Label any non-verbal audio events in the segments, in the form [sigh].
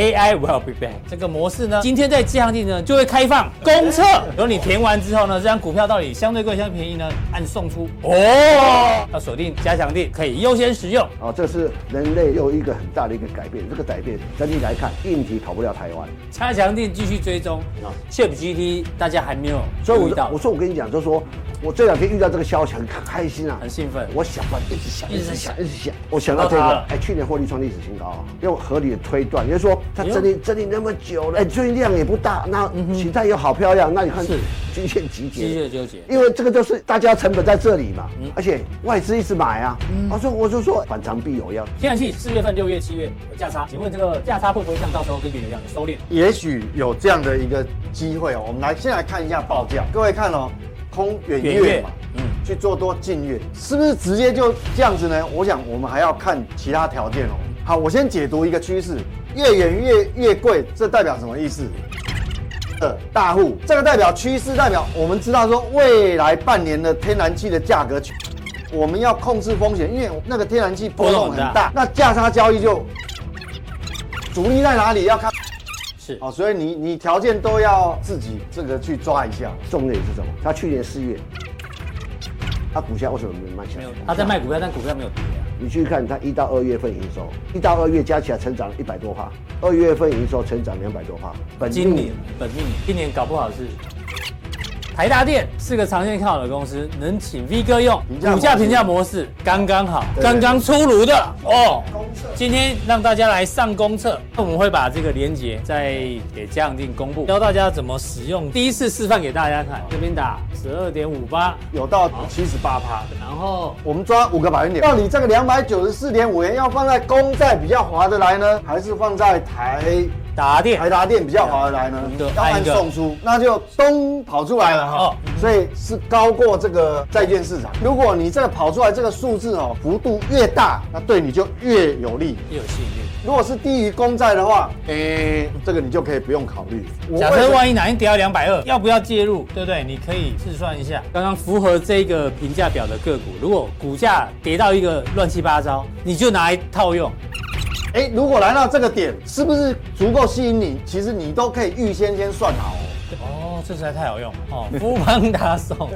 AI will be back 这个模式呢，今天在加强錠呢就会开放公测，由你填完之后呢，这张股票到底相对贵、相对便宜呢？按送出哦，要锁定加强地可以优先使用。哦，这是人类又一个很大的一个改变。这个改变整体来看，硬体跑不了台湾。加强地继续追踪啊，ChatGPT 大家还没有所以我我说我跟你讲，就是说我这两天遇到这个消息很开心啊，很兴奋。我想吧，一直想，一直想，一直想。我想到这个，哎，去年获利创历史新高啊，用合理的推断，也就是说它整理整理那么久了，哎，最近量也不大，那形态又好漂亮，那你看是均线集结，激烈纠结，因为这个就是大家成本在这里嘛，而且外资一直买啊，我说我就说反常必有妖。天然气四月份、六月、七月有价差，请问这个价差会不会像到时候跟原油一样收敛？也许有这样的一个机会哦。我们来先来看一下报价，各位看哦，空远月嘛，嗯，去做多近月，是不是直接就这样子呢？我想我们还要看其他条件哦。好，我先解读一个趋势，越远越越贵，这代表什么意思？的大户，这个代表趋势，代表我们知道说未来半年的天然气的价格，我们要控制风险，因为那个天然气波动很大，那价差交易就主力在哪里要看，是哦，所以你你条件都要自己这个去抓一下。重点是什么？他去年四月，他股价为什么没卖起来？他在卖股票，但股票没有跌。你去看它一到二月份营收，一到二月加起来成长了一百多趴，二月份营收成长两百多趴。本今年本命年，今年搞不好是台达电是个长线看好的公司，能请 V 哥用股价评价模式刚刚好，刚刚出炉的哦。今天让大家来上公测，我们会把这个连接再给加强錠公布，教大家怎么使用，第一次示范给大家看。这边打十二点五八，有到七十八趴，然后我们抓五个百分点。到底这个两百九十四点五元要放在公债比较划得来呢，还是放在台达电？台达电比较划得来呢？要按送出，那就咚跑出来了哈。哦，所以是高过这个债券市场。如果你这个跑出来这个数字哦，幅度越大，那对你就越有利，越有吸引力。如果是低于公债的话，诶、欸，这个你就可以不用考虑。假设万一哪天跌到两百二，要不要介入？对不对？你可以试算一下，刚刚符合这个评价表的个股，如果股价跌到一个乱七八糟，你就拿来套用。哎、欸，如果来到这个点，是不是足够吸引你？其实你都可以预先先算好哦。哦，这实在太好用哦，富邦大送。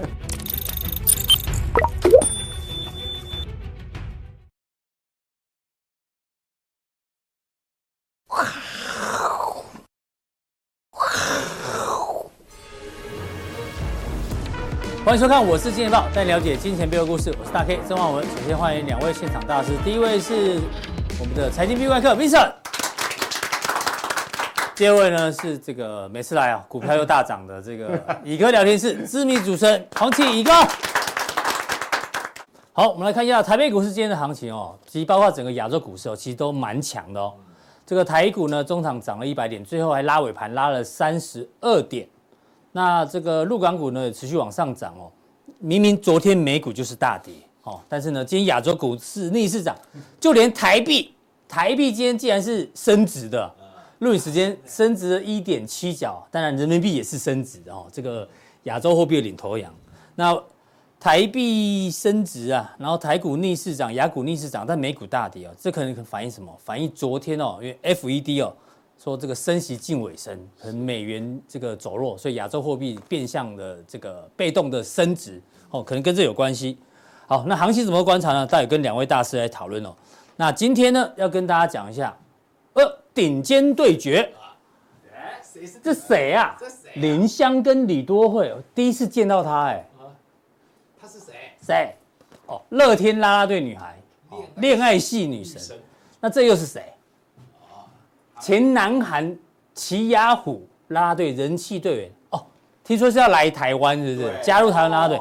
欢迎收看，我是金钱爆，带你了解金钱背后故事。我是大 K 曾焕文。首先欢迎两位现场大师，第一位是我们的财经 B 怪客 Vincent，第二位呢是这个每次来啊股票又大涨的这个乙哥聊天室知名主持人黄启乙哥。好，我们来看一下台北股市今天的行情哦，其实包括整个亚洲股市哦，其实都蛮强的哦。这个台股呢，中场涨了一百点，最后还拉尾盘拉了三十二点。那这个陆港股呢，也持续往上涨哦。明明昨天美股就是大跌哦，但是呢，今天亚洲股市逆市涨，就连台币，台币今天竟然是升值的，录影时间升值了一点七角，当然人民币也是升值的哦。这个亚洲货币的领头羊，那台币升值啊，然后台股逆市涨，亚股逆市涨，但美股大跌哦，这可能反映什么？反映昨天哦，因为 FED 哦。说这个升息近尾声，可能美元这个走弱，所以亚洲货币变相的这个被动的升值，哦，可能跟这有关系。好，那行情怎么观察呢？待会跟两位大师来讨论哦。那今天呢，要跟大家讲一下，呃，顶尖对决。谁是？这谁啊？这谁？林湘跟李多慧，第一次见到他，哎。他是谁？谁？哦，乐天啦啦队女孩，恋爱系女神。那这又是谁？前南韩奇雅虎啦啦队人气队员哦，听说是要来台湾，是不是？加入台湾啦啦队，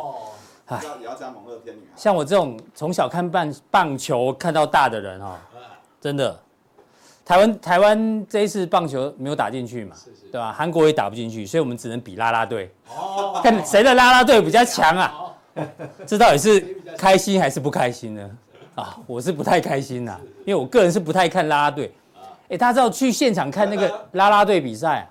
哎，也要加盟乐天女孩。像我这种从小看棒棒球看到大的人哦，真的，台湾台湾这一次棒球没有打进去嘛，对吧？韩国也打不进去，所以我们只能比啦啦队，看谁的啦啦队比较强啊？[laughs] 这到底是开心还是不开心呢？啊，我是不太开心呐，因为我个人是不太看啦啦队。哎，大家知道去现场看那个 [laughs] 啦啦队比赛，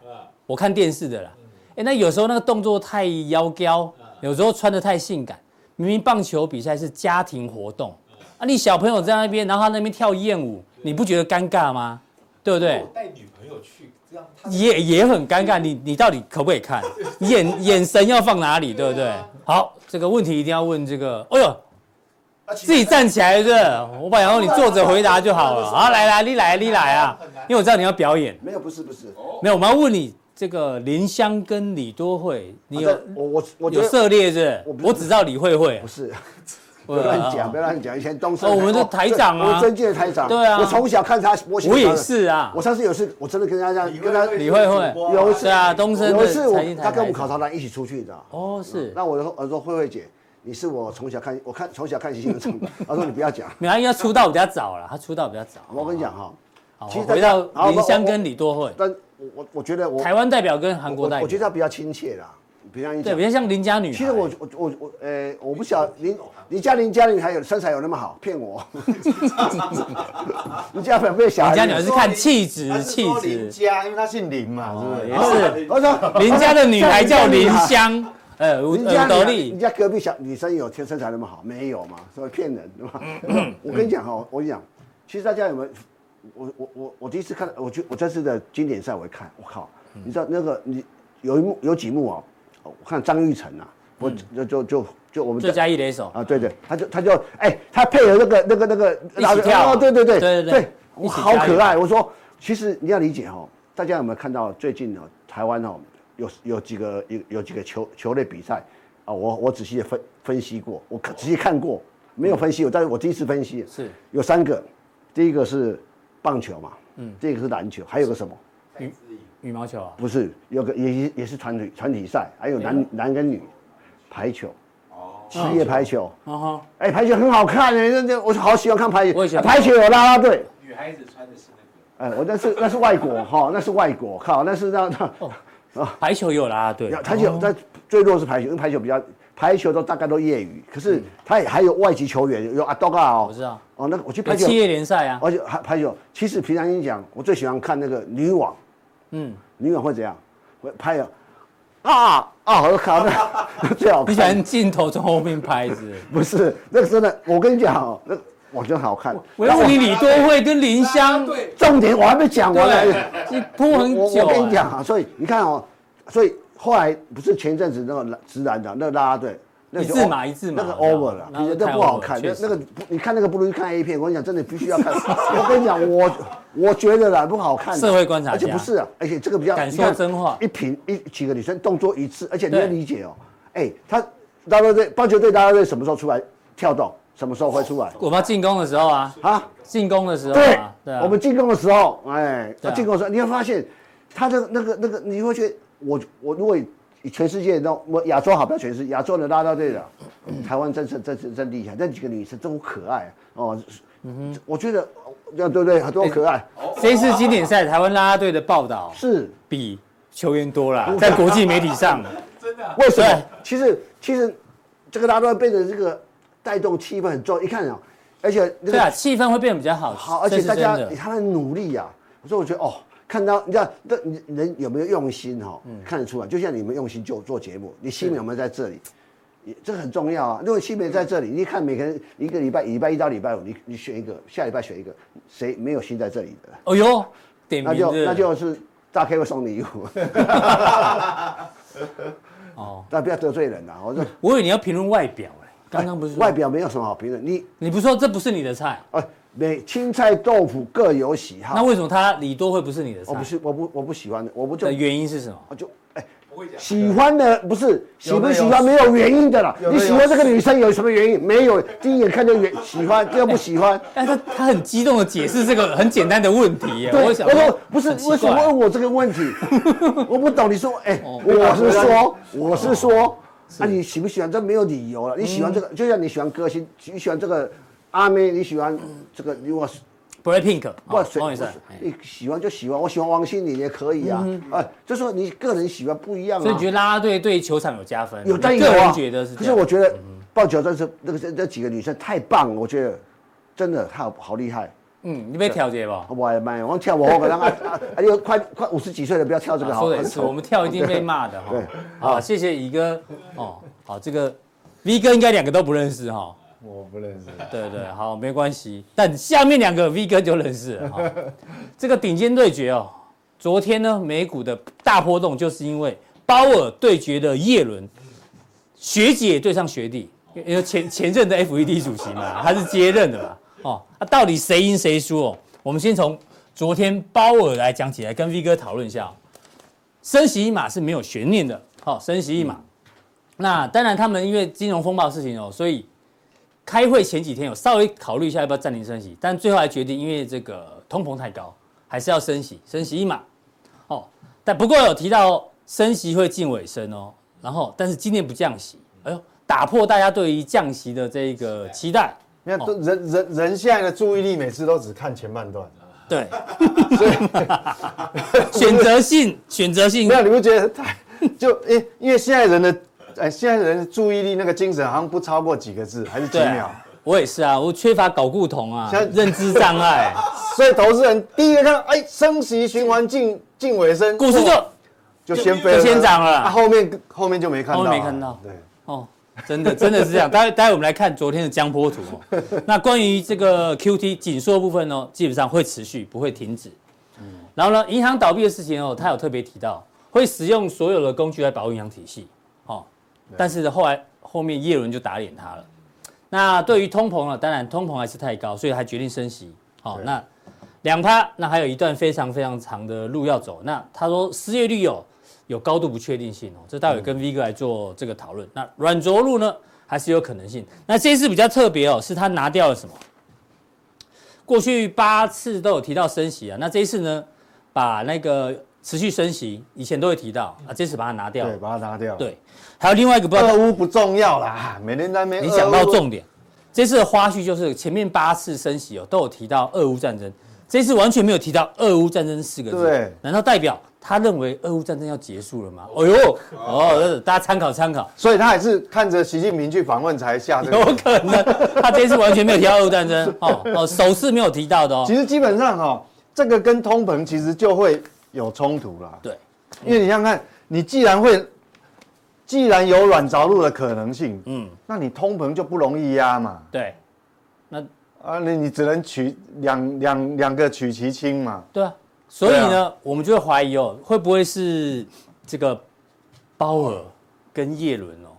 我看电视的啦。哎，那有时候那个动作太妖娇，有时候穿得太性感。明明棒球比赛是家庭活动，啊，你小朋友在那边，然后他那边跳艳舞，你不觉得尴尬吗？对不对？带女朋友去，这样也也很尴尬。你你到底可不可以看？[laughs] 眼眼神要放哪里，对不对？好，这个问题一定要问这个。哎呦，自己站起来是是？我本来想说你坐着回答就好了。[laughs] 好，来来，你来你来啊！因为我知道你要表演。没有，不是不是，没有，我们要问你这个林香跟李多惠，你有我我我有涉猎是？我只知道李慧慧，不是。[laughs] 不要乱讲，不要乱讲。以前东升，哦，我们的台长啊，我尊敬的台长。对啊，我从小看他，我我也是啊。我上次有次，我真的跟他这样，跟他李慧慧有一次啊，东升有一次我他跟我们考察团一起出去，你知道哦，是。那我就说我说慧慧姐，你是我从小看，我看从小看星星长。[laughs] 他说你不要讲，没有，因为他出道比较早了，他出道比较早。我跟你讲哈，其实回到林湘跟李多慧，但我我觉得我台湾代表跟韩国代表，我觉得他比较亲切啦。比较对，比较像邻家女。其实我我我我，呃，我不晓得邻邻家邻家女还有身材有那么好，骗我。[laughs] 林家有没有小孩？林家女是看气质，气质。林家，因为她姓林嘛，是不是？也是。我说林家的女孩叫林湘，呃，人家得力。邻家隔壁小女生有天身材那么好？没有嘛，所以骗人，对吧？我跟你讲哈，我跟你讲，其实大家有没有？我我我我第一次看，我就我这次的经典赛我一看，我靠，你知道那个你有一幕有几幕啊？我看张玉成啊，我就就就就我们最佳一垒手啊，对对，他就他就哎，他配合那个那个那个一起跳，对对对对对，我好可爱。我说，其实你要理解哦，大家有没有看到最近呢？台湾哦，有有几个有有几个球球类比赛。啊，我我仔细的分分析过，我仔细看过，没有分析，我但是我第一次分析。是。有三个，第一个是棒球嘛，嗯，第二个是篮球，还有个什么？羽羽毛球啊？不是，有个也也是团体团体赛，还有男男跟女排球，哦，职业排球，哦哈，哎，排球很好看哎，那那我好喜欢看排球，我也喜欢。排球有啦啦队，女孩子穿的是那个，哎，我那是那是外国哈，那是外国，靠，那是那那啊，排球有啦啦队，排球但最弱是排球，因为排球比较排球都大概都业余，可是他也还有外籍球员，有阿多嘎哦，我知道，哦，那个我去排球企业联赛啊，而且还排球，其实平常心讲，我最喜欢看那个女网。嗯，女网会怎样？会拍啊啊啊！我靠，那最好。[laughs] 你喜欢镜头从后面拍是？[laughs] 不是，那个真的，我跟你讲哦，那我觉得好看。我要问你李多慧跟林湘，重点我还没讲完呢。你铺很久。我跟你讲啊，所以你看哦，所以后来不是前阵子那个直男的那个啦啦队。一字马一字马，那个 over 了，你觉得不好看？那那个你看那个不如去看 A 片。我跟你讲，真的必须要看。[laughs] 我跟你讲，我我觉得啦，不好看。社会观察，而且不是啊，而且这个比较感受真话。一瓶一几个女生动作一致，而且你要理解哦。哎，他拉拉队棒球队拉拉队什么时候出来跳动？什么时候会出来？我们进攻的时候啊啊！进攻的时候，对，我们进攻的时候，哎，进攻的时候，你会发现他的那个那个，你会觉得我我如果。全世界都我亚洲好，不要全世界亚洲的拉拉队的，台湾真是真是真厉害，那几个女生真可爱哦。嗯哼，我觉得，对对对，很多可爱。这一次经典赛台湾拉拉队的报道是比球员多了，[laughs] 在国际媒体上。[laughs] 真的？为什么？其实其实这个拉拉队变成这个带动气氛很重要。一看啊，而且对啊，气氛会变得比较好。好，而且大家他的努力啊，所以我觉得哦。看到你知道，这人有没有用心哈？看得出来。就像你们用心就做节目，你心有没有在这里？这很重要啊。如果心没在这里，你看每个人一个礼拜，礼拜一到礼拜五，你你选一个，下礼拜选一个，谁没有心在这里的？哦呦，那就那就是大 K 会送礼物。[laughs] 哦，但不要得罪人呐。我说，我以为你要评论外表哎，刚刚不是外表没有什么好评论，你你不说这不是你的菜每青菜豆腐各有喜好，那为什么他李多会不是你的菜？我不是，我不，我不喜欢的，我不就。原因是什么？我就哎，喜欢的不是喜不喜欢没有原因的啦。你喜欢这个女生有什么原因？没有，第一眼看就原 [laughs] 喜欢，第二不喜欢。但他他很激动的解释这个很简单的问题。我想，我说不是，为什么问我这个问题？[laughs] 我不懂。你说，哎，我是说，我是说，那你喜不喜欢？这没有理由了。你喜欢这个，就像你喜欢歌星，你喜欢这个。阿妹，你喜欢这个？如果是 BLACKPINK，不，不好意思，你喜欢就喜欢，我喜欢王心凌也可以啊。哎，就说你个人喜欢不一样啊。所以你觉得啦啦队对球场有加分？有，但个人觉得是。可是我觉得抱球这是那个这这几个女生太棒了，我觉得真的她好好厉害。嗯，你被调节吧？我也卖，我跳我可能啊啊，[laughs] 又快快五十几岁了，不要跳这个好。说的是，我们跳一定被骂的哈。对，好，谢谢乙哥哦。好，这个 V 哥应该两个都不认识哈。我不认识，对对，好，没关系。但下面两个 V 哥就认识了。[laughs] 这个顶尖对决哦，昨天呢，美股的大波动就是因为鲍尔对决的叶伦，学姐对上学弟，因为前前任的 FED 主席嘛，他是接任的嘛，哦，那、啊、到底谁赢谁输哦？我们先从昨天鲍尔来讲起来，跟 V 哥讨论一下、哦，升息一码是没有悬念的，好、哦，升息一码。那当然，他们因为金融风暴的事情哦，所以开会前几天有稍微考虑一下要不要暂停升息，但最后还决定，因为这个通膨太高，还是要升息，升息一码。哦，但不过有提到升息会近尾声哦，然后但是今年不降息，哎呦，打破大家对于降息的这个期待。你看，都人人人现在的注意力每次都只看前半段。对，[laughs] 所以 [laughs] 选择性选择性，没有你不觉得太就因因为现在人的。哎，现在人的注意力那个精神好像不超过几个字，还是几秒？我也是啊，我缺乏搞固酮啊，现在认知障碍，[laughs] 所以投资人第一个看到，哎，升息循环近近尾声，股市就就先飞，就先涨了，啊，后面后面就没看到，没看到，对，哦，[laughs] 真的真的是这样。待会待会我们来看昨天的江波图哦。[laughs] 那关于这个 QT 紧缩部分呢，基本上会持续，不会停止。嗯，然后呢，银行倒闭的事情哦，他有特别提到，会使用所有的工具来保护银行体系。但是后来后面耶伦就打脸他了。那对于通膨呢？当然通膨还是太高，所以还决定升息。好，那两趴，那还有一段非常非常长的路要走。那他说失业率有有高度不确定性哦，这待会跟 V 哥来做这个讨论。那软着陆呢，还是有可能性。那这一次比较特别哦，是他拿掉了什么？过去八次都有提到升息啊，那这一次呢，把那个。持续升息，以前都会提到啊，这次把它拿掉，对，把它拿掉。对，还有另外一个不，俄乌不重要啦，每天在那边。你讲到重点，这次的花絮就是前面八次升息哦，都有提到俄乌战争，这次完全没有提到俄乌战争四个字。对，难道代表他认为俄乌战争要结束了吗？哦呦，[laughs] 哦，大家参考参考。所以他还是看着习近平去访问才下这个。有可能，他这次完全没有提到俄乌战争，[laughs] 哦哦，首次没有提到的哦。其实基本上哈，这个跟通膨其实就会。有冲突了，对，因为你想想看，你既然会，既然有软着陆的可能性，嗯，那你通膨就不容易压嘛，对，那啊，你你只能取两两两个取其轻嘛，对啊，所以呢，啊、我们就会怀疑哦，会不会是这个鲍尔跟叶伦哦，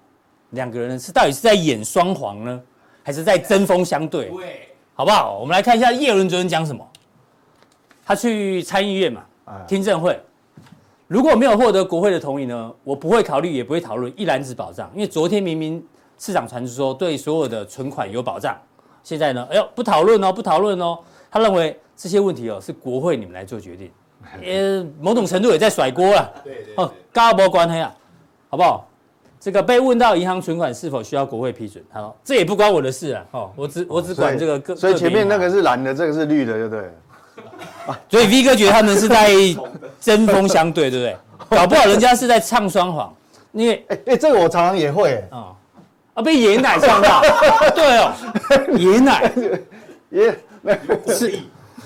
两个人是到底是在演双簧呢，还是在针锋相对？对，好不好？我们来看一下叶伦昨天讲什么，他去参议院嘛。听证会如果没有获得国会的同意呢，我不会考虑，也不会讨论一篮子保障。因为昨天明明市场传出说对所有的存款有保障，现在呢，哎呦不讨论哦，不讨论哦。他认为这些问题哦是国会你们来做决定，[laughs] 呃，某种程度也在甩锅了。对对。哦，高博关黑啊，好不好？这个被问到银行存款是否需要国会批准，他说这也不关我的事啊。哦，我只我只管这个个。所以前面那个是蓝的，这个是绿的，对不对？[laughs] 所以 V 哥觉得他们是在针锋相对，对不对？[laughs] 搞不好人家是在唱双簧，因为哎哎，这个我常常也会啊啊，被爷奶唱到，对哦，爷奶爷是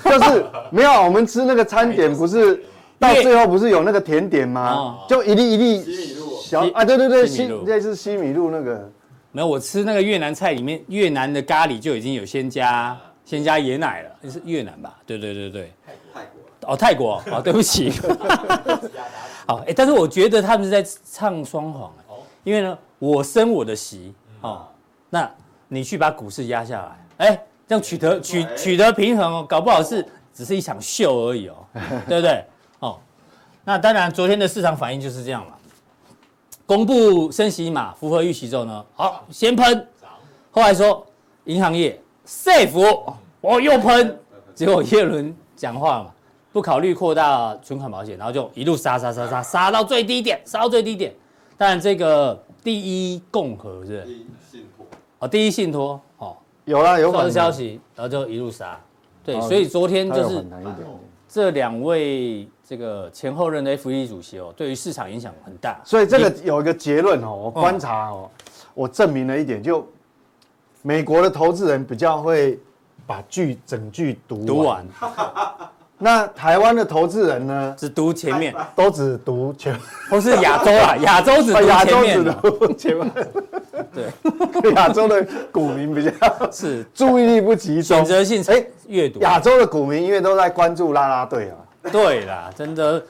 就是没有，我们吃那个餐点不是到最后不是有那个甜点吗？就一粒一粒小啊，对对对，西类似西米露那个，没有，我吃那个越南菜里面越南的咖喱就已经有先加。先加椰奶了，那是越南吧？对对对对，泰国。哦，泰国哦，对不起，[laughs] 好哎，但是我觉得他们是在唱双簧，因为呢，我升我的息哦，那你去把股市压下来，哎，这样取得取取得平衡哦，搞不好是只是一场秀而已哦，[laughs] 对不对？哦，那当然，昨天的市场反应就是这样嘛，公布升息嘛，符合预期之后呢，好，先喷，后来说银行业。safe，我又喷，结果叶伦讲话嘛，不考虑扩大存款保险，然后就一路杀杀杀杀杀到最低点，杀到最低点。当然这个第一共和是，第一信托，哦，第一信托，哦，有啦，有好消息，然后就一路杀。对，所以昨天就是这两位这个前后任的 FED 主席哦，对于市场影响很大。所以这个有一个结论哦，我观察哦，我证明了一点就。美国的投资人比较会把剧整句读读完，[laughs] 那台湾的投资人呢，只读前面，都只读前，或是亚洲啊，亚洲只读前面，[laughs] 只读前面，对，[laughs] 亚洲的股民比较是注意力不集中，选择性哎阅读，亚洲的股民因为都在关注拉拉队啊，对啦，真的，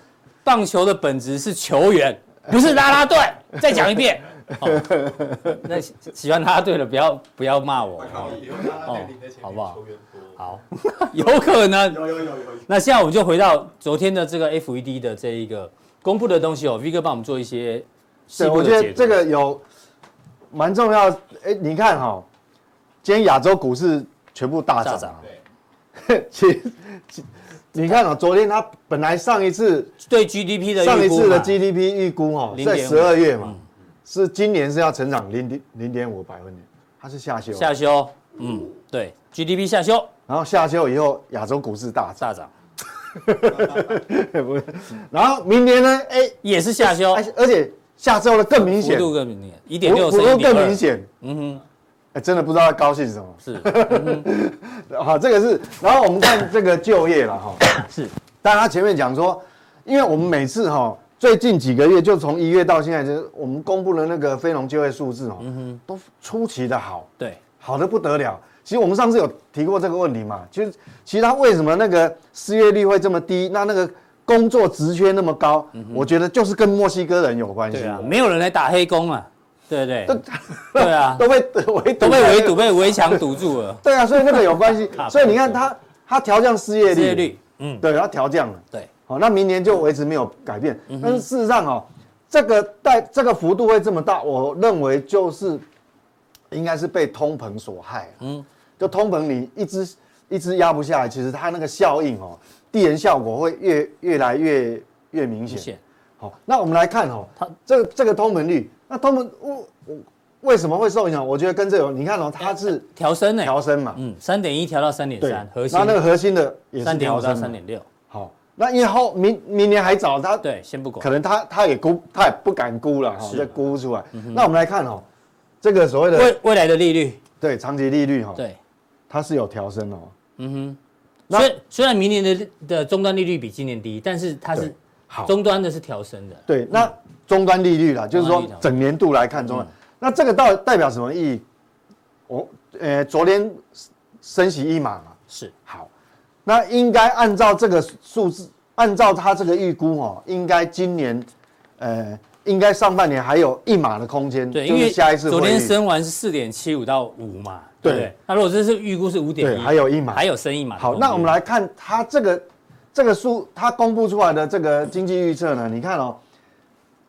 棒球的本质是球员，不是拉拉队。再讲一遍。[laughs] 哦、那喜欢拉拉队的不要不要骂我。哦，好不好？好，[laughs] 有可能。有有有有。那现在我们就回到昨天的这个 FED 的这一个公布的东西哦，V 哥帮我们做一些。对，我觉得这个有蛮重要。哎，你看哈、哦，今天亚洲股市全部大涨。对。[laughs] 其实。你看哦，昨天他本来上一次对 GDP 的上一次的 GDP 预估哦，在十二月嘛，是今年是要成长零点零点五百分点，它是下修。下修，嗯，对，GDP 下修，然后下修以后，亚洲股市大大涨。[laughs] 然后明年呢，哎，也是下修，而且下周的更明显，幅度更明显，一点六，幅度更明显，嗯哼。哎真的不知道他高兴什么，是，[laughs] 好，这个是，然后我们看这个就业了哈，[coughs] 是，但他前面讲说，因为我们每次哈，最近几个月就从一月到现在，就是我们公布的那个非农就业数字哦，都出奇的好，对，好的不得了。其实我们上次有提过这个问题嘛，就是其实他为什么那个失业率会这么低？那那个工作职缺那么高，我觉得就是跟墨西哥人有关系，对啊，没有人来打黑工啊。对对对，[laughs] 对啊，[laughs] 都被围都被围堵，被围墙堵住了。[laughs] 对啊，所以那个有关系。所以你看他他调降失业率，失业率，嗯，对，他调降了。对，好，那明年就维持没有改变。但是事实上哦，这个带这个幅度会这么大，我认为就是应该是被通膨所害。嗯，就通膨你一直一直压不下来，其实它那个效应哦，递延效果会越越来越越明显。好，那我们来看哦，它这个这个通膨率。那他们为为什么会受影响？我觉得跟这个，你看哦，它是调升呢，调升嘛，嗯，三点一调到三点三，核心。那那个核心的也是调到三点六。好，那以后明明年还早，它对先不管，可能它它也估，它也不敢估了哈，再估不出来。那我们来看哦，这个所谓的未未来的利率，对长期利率哈，对，它是有调升哦。嗯哼，虽虽然明年的的终端利率比今年低，但是它是好终端的是调升的。对，那。终端利率啦，就是说整年度来看终端，那这个到代表什么意义？我呃，昨天升息一码嘛，是好，那应该按照这个数字，按照他这个预估哦，应该今年呃，应该上半年还有一码的空间。对，因为下一次昨天升完是四点七五到五嘛，对。那如果这是预估是五点一，还有一码，还有升一码。好，那我们来看它这个这个数，它公布出来的这个经济预测呢？你看哦。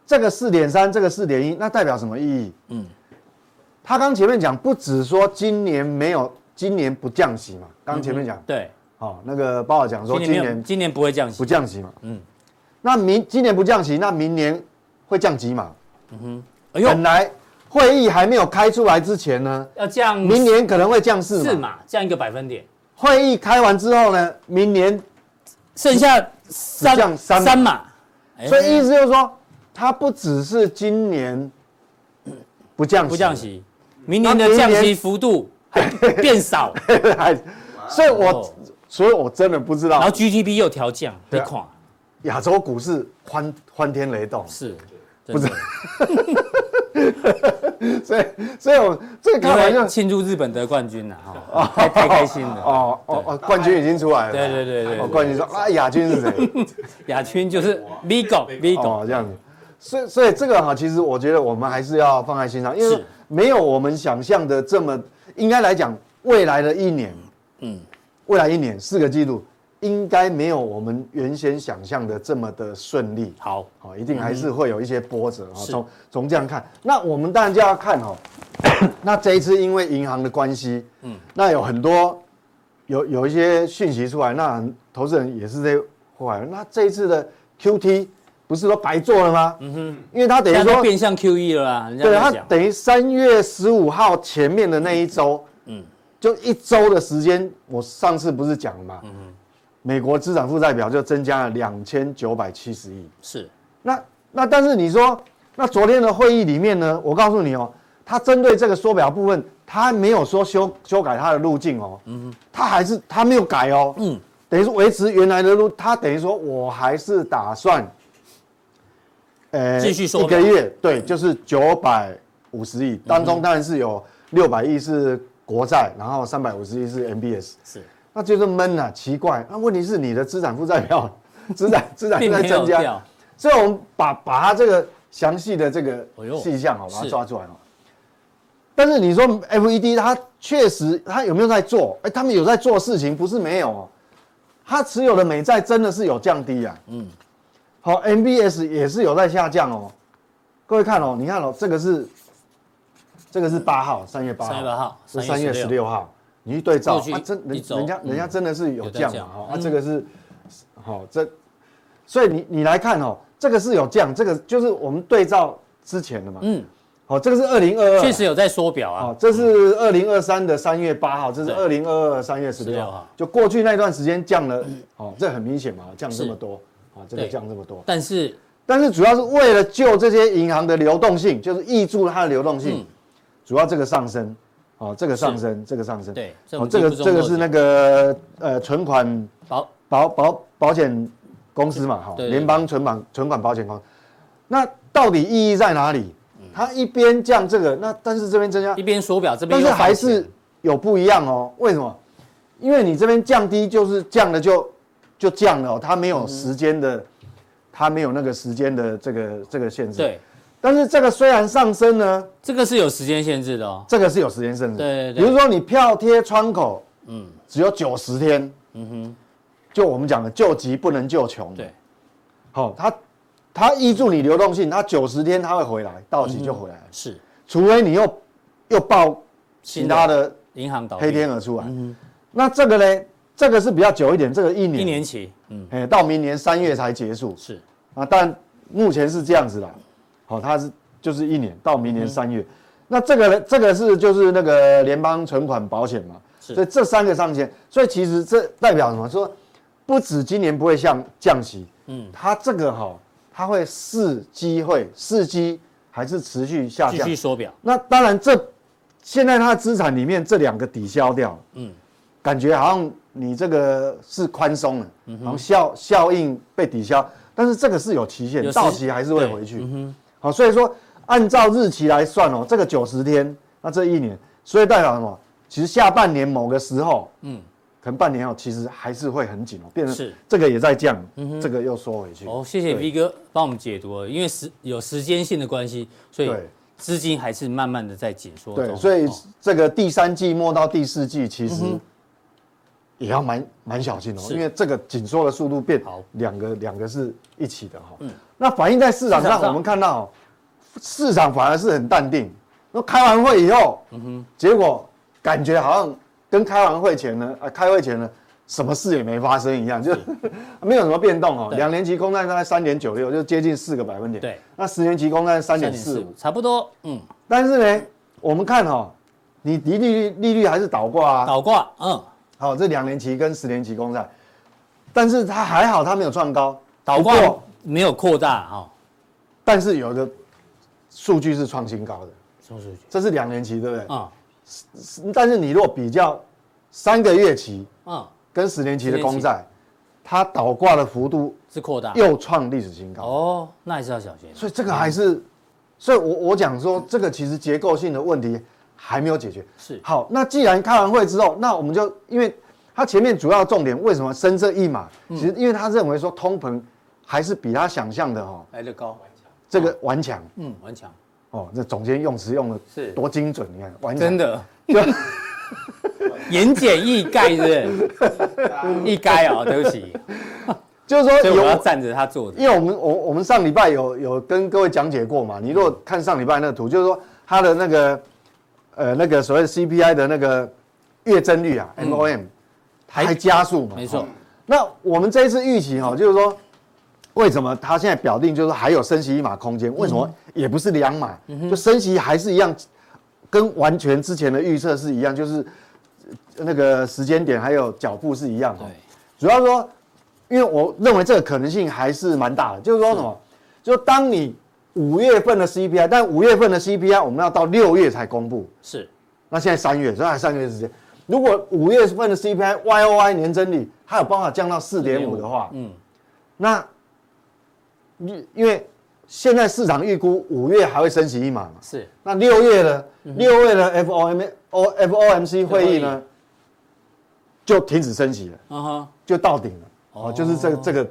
这个四点三，这个四点一，那代表什么意义？嗯，他刚前面讲，不只说今年没有，今年不降息嘛。刚前面讲，对，好，那个鲍尔讲说今年今年不会降息，不降息嘛。嗯，那明今年不降息，那明年会降几码？嗯哼，哎呦，本来会议还没有开出来之前呢，要降，明年可能会降四四码，降一个百分点。会议开完之后呢，明年剩下三降三三码，所以意思就是说。它不只是今年不降息，不降息，明年的降息幅度还变少，[laughs] 还，所以我，所以我真的不知道。然后 GDP 又调降，你垮，亚洲股市欢欢天雷动，是，不是？[laughs] 所以，所以我这个开玩笑，庆祝日本得冠军了哈，太太开心了哦哦哦，冠军已经出来了，对对对对，冠军说啊，亚军是谁？[laughs] 亚军就是 Vigo，Vigo [laughs] 这样子。所以，所以这个哈，其实我觉得我们还是要放在心上，因为没有我们想象的这么，应该来讲，未来的一年，嗯，未来一年四个季度，应该没有我们原先想象的这么的顺利。好，好，一定还是会有一些波折啊。从从这样看，那我们当然就要看哦。[coughs] 那这一次因为银行的关系，嗯，那有很多有有一些讯息出来，那投资人也是在坏。那这一次的 QT。不是说白做了吗？嗯哼，因为他等于说变相 QE 了啦。对，他等于三月十五号前面的那一周，嗯，就一周的时间，我上次不是讲了吗？嗯哼，美国资产负债表就增加了两千九百七十亿。是，那那但是你说，那昨天的会议里面呢？我告诉你哦，他针对这个缩表部分，他没有说修修改他的路径哦，嗯哼，他还是他没有改哦，嗯，等于说维持原来的路，他等于说我还是打算。呃，继续说一个月，对，就是九百五十亿当中，当然是有六百亿是国债，然后三百五十亿是 MBS，是，那就是闷啊，奇怪，那问题是你的资产负债表 [laughs] 资产 [laughs] 资产在增加，所以我们把把它这个详细的这个细项好把它抓出来哦。但是你说 FED 它确实它有没有在做？哎，他们有在做事情，不是没有哦。它持有的美债真的是有降低啊。嗯。好，MBS 也是有在下降哦。各位看哦，你看哦，这个是这个是八号，三月八号，三月八号是三月十六号。你去对照，啊，真人人家人家真的是有降嘛？哈，啊，这个是好这，所以你你来看哦，这个是有降，这个就是我们对照之前的嘛。嗯。好，这个是二零二二，确实有在缩表啊。好，这是二零二三的三月八号，这是二零二二三月十六号，就过去那段时间降了。哦，这很明显嘛，降这么多，啊，这个降这么多。但是但是主要是为了救这些银行的流动性，就是挹注它的流动性，主要这个上升。哦，这个上升，这个上升，对，哦，这个这个是那个呃存款保保保保险公司嘛，哈，联邦存款存款保险公司，那到底意义在哪里？它一边降这个，那但是这边增加，一边缩表这边，但是还是有不一样哦。为什么？因为你这边降低就是降了就就降了，它没有时间的，它没有那个时间的这个这个限制。对。但是这个虽然上升呢，这个是有时间限制的哦。这个是有时间限制。对对对。比如说你票贴窗口，嗯，只有九十天，嗯哼，就我们讲的救急不能救穷。对。好，它它挹注你流动性，它九十天它会回来，到期就回来。是。除非你又又报其他的银行倒黑天鹅出来。嗯。那这个呢？这个是比较久一点，这个一年。一年期。嗯。哎，到明年三月才结束。是。啊，但目前是这样子的。好，它是就是一年到明年三月，嗯、那这个呢？这个是就是那个联邦存款保险嘛，所以这三个上限，所以其实这代表什么？说不止今年不会像降息，嗯，它这个哈，它会伺机会伺机还是持续下降，继续缩表。那当然这现在它的资产里面这两个抵消掉，嗯，感觉好像你这个是宽松了，然后效效应被抵消，但是这个是有期限，到期还是会回去。好，所以说按照日期来算哦，这个九十天，那这一年，所以代表什么？其实下半年某个时候，嗯，可能半年后其实还是会很紧哦，变成是这个也在降，嗯哼，这个又缩回去。哦，谢谢 V 哥帮我们解读了，因为时有时间性的关系，所以资金还是慢慢的在紧缩。对，所以这个第三季末到第四季，其实也要蛮蛮小心哦，因为这个紧缩的速度变好，两个两个是一起的哈。嗯。那反映在市场上，我们看到市场反而是很淡定。那开完会以后，嗯哼，结果感觉好像跟开完会前呢，啊，开会前呢，什么事也没发生一样，就 [laughs] 没有什么变动哦。两年期公债大概三点九六，就接近四个百分点。对，那十年期公债三点四五，差不多。嗯，但是呢，我们看哈，你利率利率还是倒挂啊，倒挂。嗯，好，这两年期跟十年期公债，但是它还好，它没有创高，倒挂。没有扩大哈，但是有的数据是创新高的。什么数据？这是两年期，对不对？啊。但是你如果比较三个月期，啊，跟十年期的公债，它倒挂的幅度是扩大，又创历史新高。哦，那还是要小心。所以这个还是，所以我我讲说，这个其实结构性的问题还没有解决。是。好，那既然开完会之后，那我们就因为他前面主要重点为什么升这一码？其实因为他认为说通膨。还是比他想象的哈来得高，这个顽强，嗯，顽强，哦，这总监用词用的是多精准，你看，顽强，真的，[laughs] 言简意赅，是不是？[laughs] 意赅啊，对不起，就是说，我要站着他做的，因为我们我我们上礼拜有有跟各位讲解过嘛，你如果看上礼拜那个图，就是说他的那个呃那个所谓 CPI 的那个月增率啊，MOM 还加速嘛，没错。那我们这一次预期哈，就是说。为什么他现在表定就是还有升息一码空间？为什么也不是两码？就升息还是一样，跟完全之前的预测是一样，就是那个时间点还有脚步是一样的。主要说，因为我认为这个可能性还是蛮大的。就是说什么？就当你五月份的 CPI，但五月份的 CPI 我们要到六月才公布。是。那现在三月，所以还三个月时间。如果五月份的 CPI Y O Y 年增率它有办法降到四点五的话，嗯，那。因因为现在市场预估五月还会升息一码嘛，是。那六月呢？六月的 F O M O F O M C 会议呢，就停止升息了，嗯哼，就到顶了。哦，就是这个这个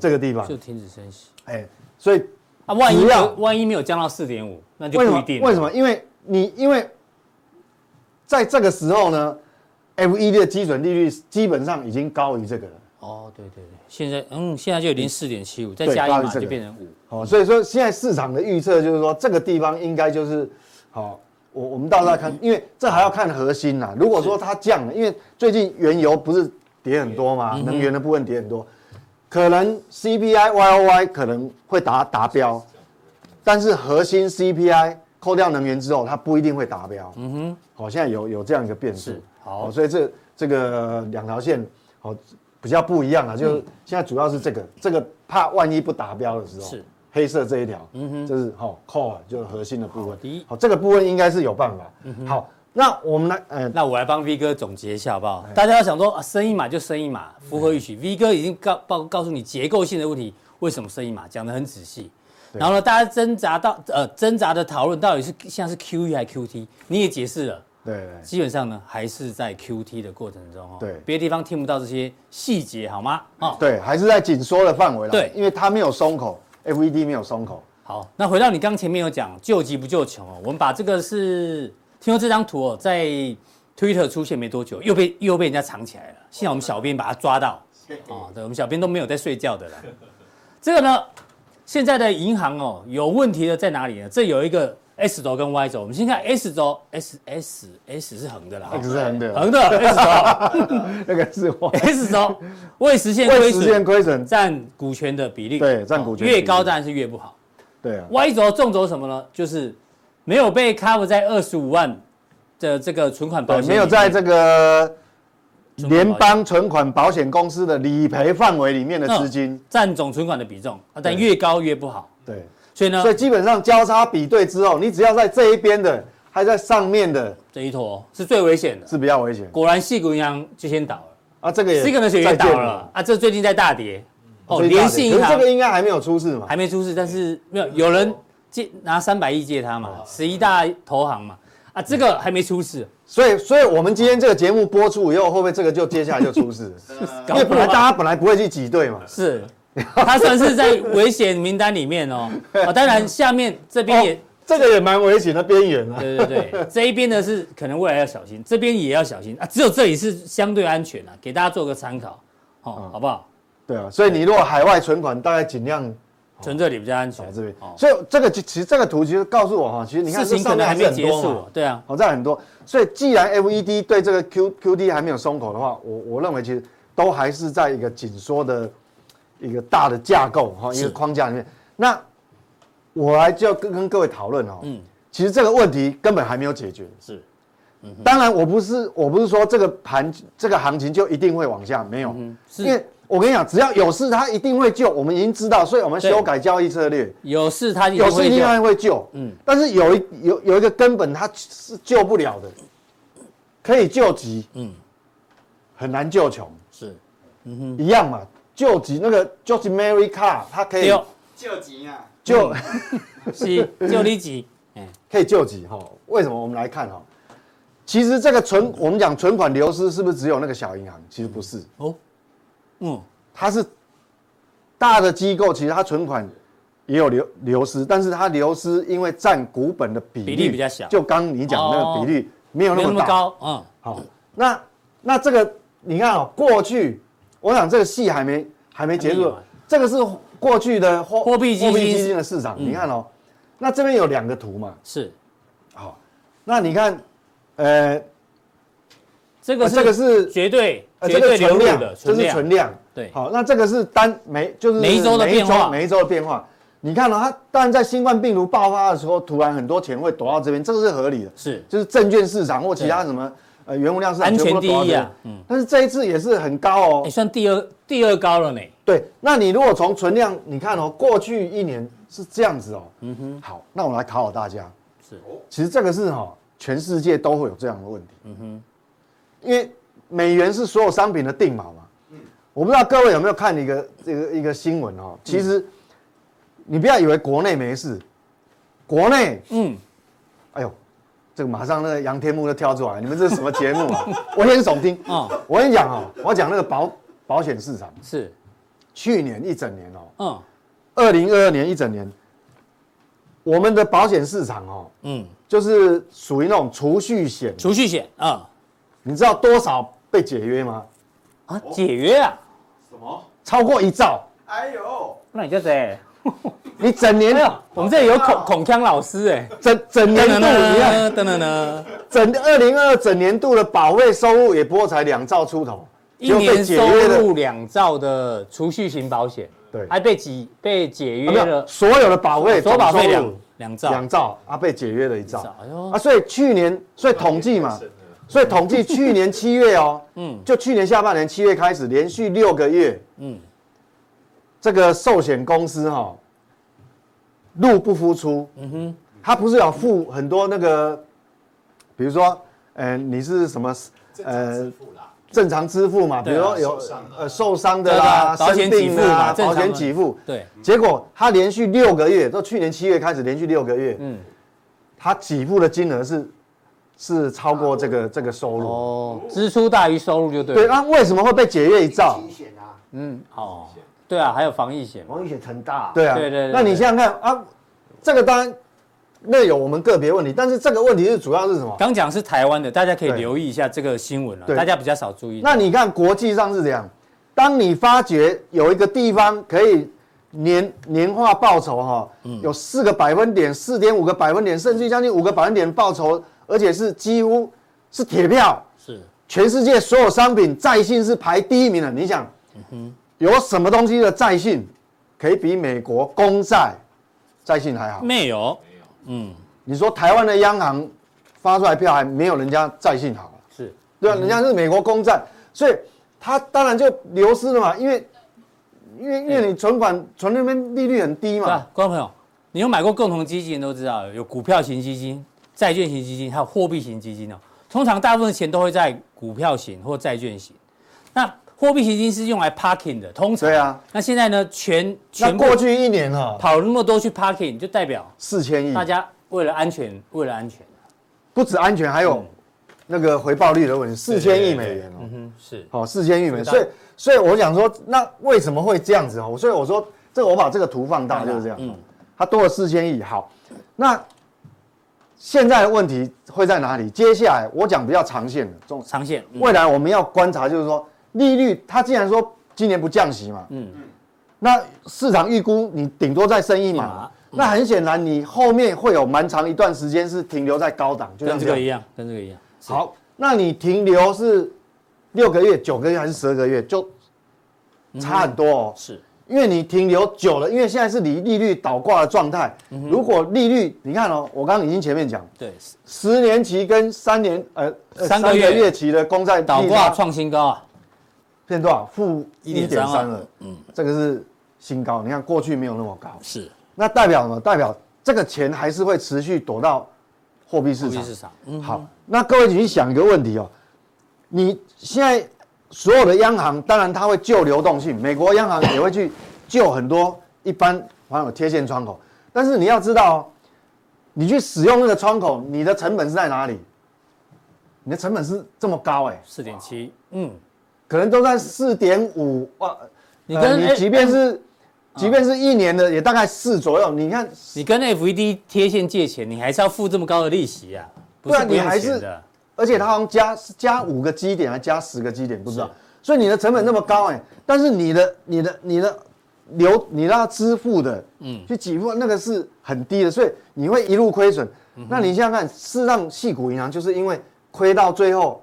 这个地方就停止升息。哎，所以啊，万一万一没有降到四点五，那就不一定。为什么？因为你因为在这个时候呢，FED 的基准利率基本上已经高于这个了。哦，对对对，现在嗯，现在就已经四点七五，再加一码就变成五。哦，所以说现在市场的预测就是说，这个地方应该就是好。我我们到时候要看，因为这还要看核心呐。如果说它降了，因为最近原油不是跌很多嘛，能源的部分跌很多，可能 CPI YOY 可能会达达标，但是核心 CPI 扣掉能源之后，它不一定会达标。嗯哼，好，现在有有这样一个变数。好，所以这这个两条线好比较不一样啊，就是现在主要是这个这个怕万一不达标的时候。是。黑色这一条，嗯哼，这是好 core 就是核心的部分。第一，好，这个部分应该是有办法。嗯好，那我们来，呃，那我来帮 V 哥总结一下好不好？大家要想说啊，升一码就升一码，符合预期。V 哥已经告报告诉你结构性的问题，为什么升一码，讲得很仔细。然后呢，大家挣扎到呃挣扎的讨论到底是现在是 QE 还是 QT，你也解释了。对，基本上呢还是在 QT 的过程中哦。对，别的地方听不到这些细节好吗？哦，对，还是在紧缩的范围了。对，因为它没有松口，FED 没有松口。好，那回到你刚前面有讲救急不救穷哦，我们把这个是听说这张图哦，在 Twitter 出现没多久，又被又被人家藏起来了。幸好我们小编把它抓到，哦，对，我们小编都没有在睡觉的啦。这个呢，现在的银行哦有问题的在哪里呢？这有一个 S 轴跟 Y 轴，我们先看 S 轴，S S S 是横的啦，X 是横的，横的 [laughs] S 轴，那个是 S 轴未实现亏损，未实现亏损占股权的比例，对，占股权越高当然是越不好。对啊，Y 轴纵轴什么呢？就是没有被 cover 在二十五万的这个存款保险，没有在这个联邦存款保险公司的理赔范围里面的资金。占总存款的比重啊，但越高越不好。对，所以呢，所以基本上交叉比对之后，你只要在这一边的，还在上面的这一坨是最危险的，是比较危险。果然，矽谷银行就先倒了。啊，这个也这个呢也倒了。啊，这最近在大跌。哦，联信银行。这个应该还没有出事嘛？还没出事，但是没有有人借拿三百亿借他嘛，十一大投行嘛，啊，这个还没出事，所以，所以我们今天这个节目播出以后，会不会这个就接下来就出事？[laughs] 因为本来大家本来不会去挤兑嘛，是，他算是在危险名单里面哦，啊，[laughs] 当然下面这边也这个也蛮危险的边缘啊，对对对，[laughs] 这一边呢是可能未来要小心，这边也要小心。啊，只有这里是相对安全啊，给大家做个参考，哦，好不好？对啊，所以你如果海外存款，大概尽量存这里比较安全。这边，所以这个其实这个图其实告诉我哈，其实你看事情可能还没结束，对啊，好在很多。所以既然 FED 对这个 Q QD 还没有松口的话，我我认为其实都还是在一个紧缩的一个大的架构哈，一个框架里面。那我来就跟跟各位讨论哦，嗯，其实这个问题根本还没有解决。是，当然我不是我不是说这个盘这个行情就一定会往下，没有，因为。我跟你讲，只要有事，他一定会救。我们已经知道，所以我们修改交易策略。有事他有事一定会救。嗯，但是有一有有一个根本，他是救不了的。可以救急，嗯，很难救穷。是，嗯哼，一样嘛。救急那个 George Mary Carr，他可以救急啊，救，[laughs] 是救你急，[laughs] 可以救急哈。为什么？我们来看哈，其实这个存，我们讲存款流失，是不是只有那个小银行？其实不是哦。嗯，它是大的机构，其实它存款也有流流失，但是它流失因为占股本的比例，比例比较小，就刚你讲那个比例没有那么高。嗯，好，那那这个你看哦，过去我想这个戏还没还没结束，这个是过去的货货币基金。基金的市场，你看哦，那这边有两个图嘛，是，好，那你看，呃，这个这个是绝对。绝对流量的，这是存量。对，好，那这个是单每就是每一周的变化，每一周的变化。你看到它，当然在新冠病毒爆发的时候，突然很多钱会躲到这边，这个是合理的。是，就是证券市场或其他什么呃原物料市场安全第一啊。嗯。但是这一次也是很高哦，也算第二第二高了呢。对，那你如果从存量，你看哦，过去一年是这样子哦。嗯哼。好，那我们来考考大家。是。其实这个是哈，全世界都会有这样的问题。嗯哼。因为。美元是所有商品的定锚嘛？嗯，我不知道各位有没有看一个这个一个新闻哦。其实，你不要以为国内没事，国内，嗯，哎呦，这个马上那个杨天木就跳出来，你们这是什么节目？啊？危言耸听。啊！我跟你讲哦，我讲那个保保险市场。是。去年一整年哦，嗯。二零二二年一整年，我们的保险市场哦，嗯，就是属于那种储蓄险，储蓄险啊。你知道多少被解约吗？啊，解约啊，什么？超过一兆。哎呦，那你叫谁，[laughs] 你整年我们这里有孔孔锵老师哎，整整年度，你看。等等呢，整二零二二整年度的保费收入也不过才两兆出头，一年收入两兆的储蓄型保险，对，还被解被解约了，所有的保费，所有保费两两兆，两兆啊被解约了一兆，啊，所以去年所以统计嘛，所以统计去年七月哦，嗯，就去年下半年七月开始连续六个月，嗯，这个寿险公司哈，入不敷出，嗯哼，他不是要付很多那个，比如说，呃，你是什么，呃。正常支付嘛，比如说有呃受伤的啦，生病啦，保险给付。对，结果他连续六个月，到去年七月开始连续六个月，嗯，他给付的金额是是超过这个这个收入哦，支出大于收入就对。对，那为什么会被解约一兆？险啊，嗯，哦，对啊，还有防疫险，防疫险很大。对啊，对对。那你想想看啊，这个当然。那有我们个别问题，但是这个问题是主要是什么？刚讲是台湾的，大家可以留意一下这个新闻了。大家比较少注意。那你看国际上是这样，当你发觉有一个地方可以年年化报酬哈，有四个百分点、四点五个百分点，甚至将近五个百分点报酬，而且是几乎是铁票，是全世界所有商品债信是排第一名的。你想，有什么东西的债信可以比美国公债债信还好？没有。嗯，你说台湾的央行发出来票还没有人家债信好，是对啊，人家是美国公债，所以它当然就流失了嘛，因为因为因为你存款存那边利率很低嘛。观众朋友，你有买过共同基金都知道，有股票型基金、债券型基金，还有货币型基金哦。通常大部分钱都会在股票型或债券型，那货币型基金是用来 parking 的，通常。对啊。那现在呢？全全过去一年哈，跑那么多去 parking，就代表四千亿。大家为了安全，为了安全，不止安全，还有那个回报率的问题，四千亿美元哦。嗯哼，是。好，四千亿美元。所以，所以我想说，那为什么会这样子哦？所以我说，这个我把这个图放大就是这样。嗯。它多了四千亿。好，那现在的问题会在哪里？接下来我讲比较长线的，中长线，未来我们要观察，就是说。利率，它既然说今年不降息嘛，嗯，那市场预估你顶多再升一码，嗯、那很显然你后面会有蛮长一段时间是停留在高档，就像这，个一样，跟这个一样。好，那你停留是六个月、九个月还是十二个月，就差很多哦。嗯、是，因为你停留久了，因为现在是离利率倒挂的状态。嗯、如果利率，你看哦，我刚刚已经前面讲，对，十年期跟三年呃三个月期的公债倒挂创新高啊。现在多少？负一点三了。嗯，这个是新高。你看过去没有那么高。是。那代表什么？代表这个钱还是会持续躲到货币市场。货币市场。嗯。好，那各位你去想一个问题哦。你现在所有的央行，当然它会救流动性，美国央行也会去救很多一般网友贴现窗口。但是你要知道哦，你去使用那个窗口，你的成本是在哪里？你的成本是这么高哎，四点七。嗯。可能都在四点五哇，你跟你即便是，即便是一年的也大概四左右。你看，你跟 FED 贴现借钱，你还是要付这么高的利息啊？不然你还是，而且它好像加加五个基点，还加十个基点，不知道。所以你的成本那么高哎，但是你的你的你的流你让他支付的，嗯，去给付那个是很低的，所以你会一路亏损。那你想想看，事实上矽谷银行就是因为亏到最后。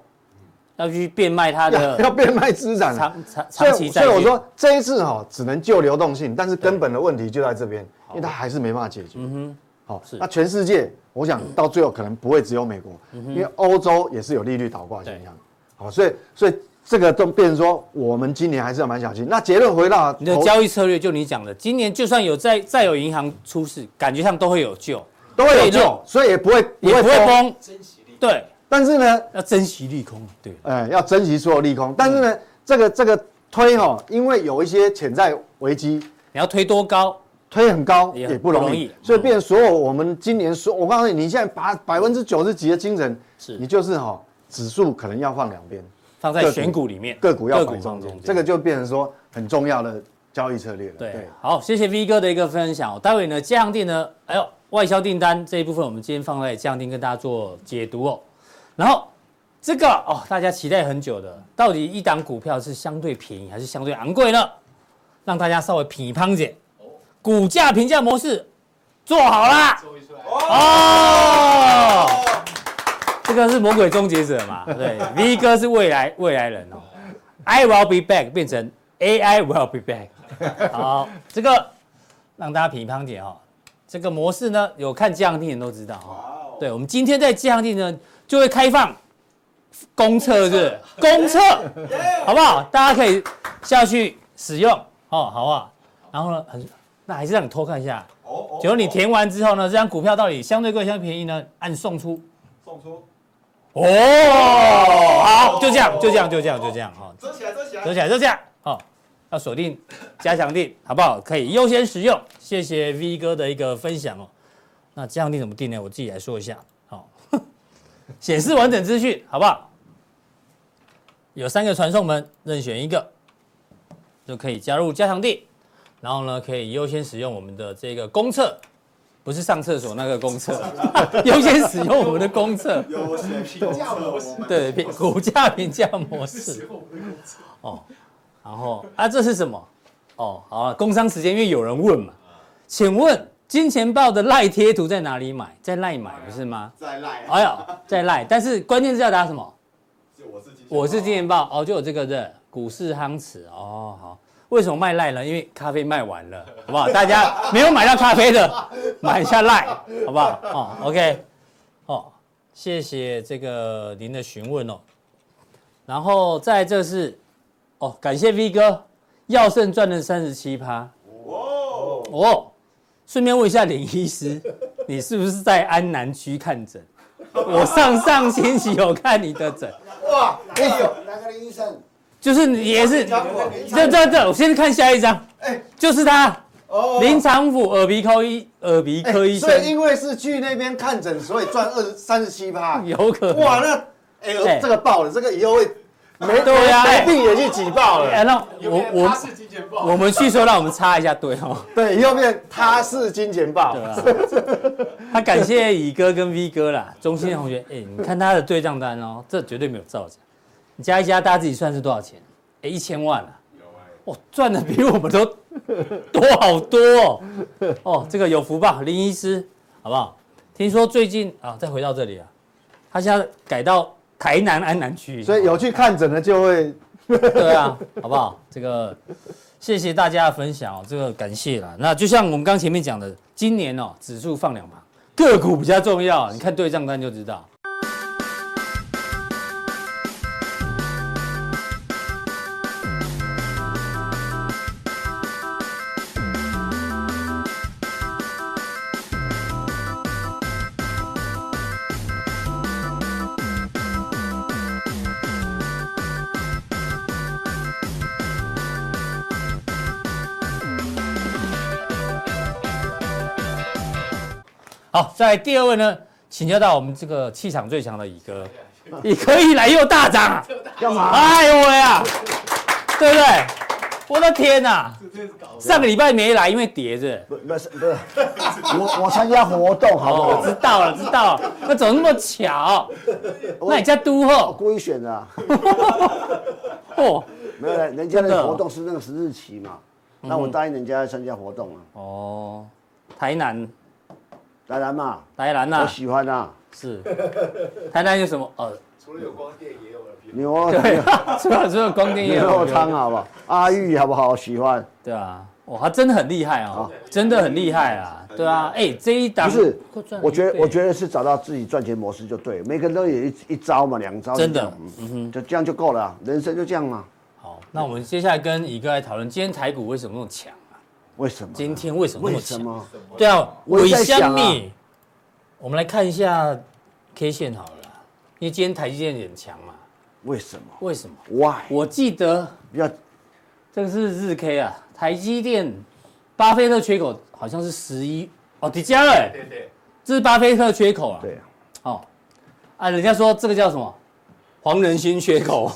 要去变卖它的，[laughs] 要变卖资产，长长长期债券。所以我说这一次哈，只能救流动性，但是根本的问题就在这边，因为它还是没办法解决。嗯哼，好，是。那全世界，我想到最后可能不会只有美国，因为欧洲也是有利率倒挂现象。好，所以所以这个都变成说，我们今年还是要蛮小心。那结论回到你的交易策略，就你讲的，今年就算有再再有银行出事，感觉上都会有救，都会有救，所以也不会也不会崩。对。但是呢，要珍惜利空，对，哎，要珍惜所有利空。但是呢，这个这个推哈，因为有一些潜在危机，你要推多高？推很高也不容易，所以变成所有我们今年说，我告诉你，你现在把百分之九十几的精神，是你就是哈，指数可能要放两边，放在选股里面，个股要放中间，这个就变成说很重要的交易策略了。对，好，谢谢 V 哥的一个分享。待会呢，佳阳电呢，哎呦，外销订单这一部分，我们今天放在佳阳电跟大家做解读哦。然后这个哦，大家期待很久的，到底一档股票是相对便宜还是相对昂贵呢？让大家稍微品一乓解。股价评价模式做好啦。哦，这个是魔鬼终结者嘛？[laughs] 对，V 哥是未来未来人哦。I will be back 变成 AI will be back。[laughs] 好，这个让大家品一乓解哈。这个模式呢，有看佳阳电的人都知道哈。对，我们今天在佳阳电呢就会开放公测，是不是？公测，好不好？大家可以下去使用哦，好不好？然后呢，很，那还是让你偷看一下。哦。结果你填完之后呢，这张股票到底相对贵、相对便宜呢？按送出。送出。哦，好，就这样，就这样，就这样，就这样哈。遮起来，遮起来，遮起来，就这样。好，要锁定 [laughs] 加强定，好不好？可以优先使用。谢谢 V 哥的一个分享哦。那加强定怎么定呢？我自己来说一下。好，[laughs] 显示完整资讯，好不好？有三个传送门，任选一个就可以加入加强錠。然后呢，可以优先使用我们的这个公厕，不是上厕所那个公厕，[laughs] 优先使用我们的公测。优先评价模式。对，股价评价模式。哦，然后啊，这是什么？哦，好啊，工商时间，因为有人问嘛，请问金钱豹的赖贴图在哪里买？在赖买不是吗？在赖。哎呀，在赖，但是关键是要打什么？我是金钱豹哦，就有这个的，股市夯词哦，好。为什么卖赖呢？因为咖啡卖完了，[laughs] 好不好？大家没有买到咖啡的，[laughs] 买一下赖，好不好？哦，OK，哦，谢谢这个您的询问哦。然后在这是，哦，感谢 V 哥，耀盛赚了三十七趴。哦哦，顺便问一下林医师，[laughs] 你是不是在安南区看诊？我上上星期有看你的诊。哇，哎呦，哪个林医生？就是也是，这这这，我先看下一张，哎，就是他，哦，林长甫耳鼻科医耳鼻科医生，所以因为是去那边看诊，所以赚二三十七趴，有可能，哇，那哎，这个爆了，这个以后会没对呀，没病也去挤爆了，哎，那我我我们去说，让我们插一下队哦，[laughs] 对，以后变他是金钱豹，对啊，他感谢乙哥跟 V 哥啦，中心的同学，哎，你看他的对账单哦，这绝对没有造假。你加一加，大家自己算是多少钱？哎，一千万了，哦，赚的比我们都 [laughs] 多好多哦。哦，这个有福报，林医师，好不好？听说最近啊，再回到这里啊，他现在改到台南安南区，所以有去看诊的就会，[laughs] 对啊，好不好？这个谢谢大家的分享哦，这个感谢啦。那就像我们刚前面讲的，今年哦，指数放两旁，个股比较重要，你看对账单就知道。在第二位呢，请教到我们这个气场最强的乙哥，乙哥一来又大涨，干嘛？哎呦喂啊，对不对？我的天呐！上个礼拜没来，因为跌着。不不是不是，我我参加活动，好不好？我知道了，知道了。那怎么那么巧？那你家都后故意选的。[laughs] 哦，没有，人家的活动是那个十日期嘛，那我答应人家参加活动了。哦，台南。台南嘛，台南呐，我喜欢啊。是，台南有什么？呃，除了有光电，也有了牛肉汤。[laughs] 除了除了光电，也有牛肉汤，好不好？阿玉好不好？喜欢。对啊，哇，他真的很厉害啊，真的很厉害啊。对啊，哎，这一档不是，我觉得我觉得是找到自己赚钱模式就对，每个人都有一一招嘛，两招。真的，嗯哼，就这样就够了，人生就这样嘛。好，那我们接下来跟乙哥来讨论，今天台股为什么那么强？为什么？今天为什么那么强？么对啊，尾香米。我们来看一下 K 线好了，因为今天台积电很强嘛。为什么？为什么？Why？我记得要这个是日 K 啊，台积电巴菲特缺口好像是十一哦，底加了。对对，这是巴菲特缺口啊。对啊。哦，啊，人家说这个叫什么？黄仁勋缺口。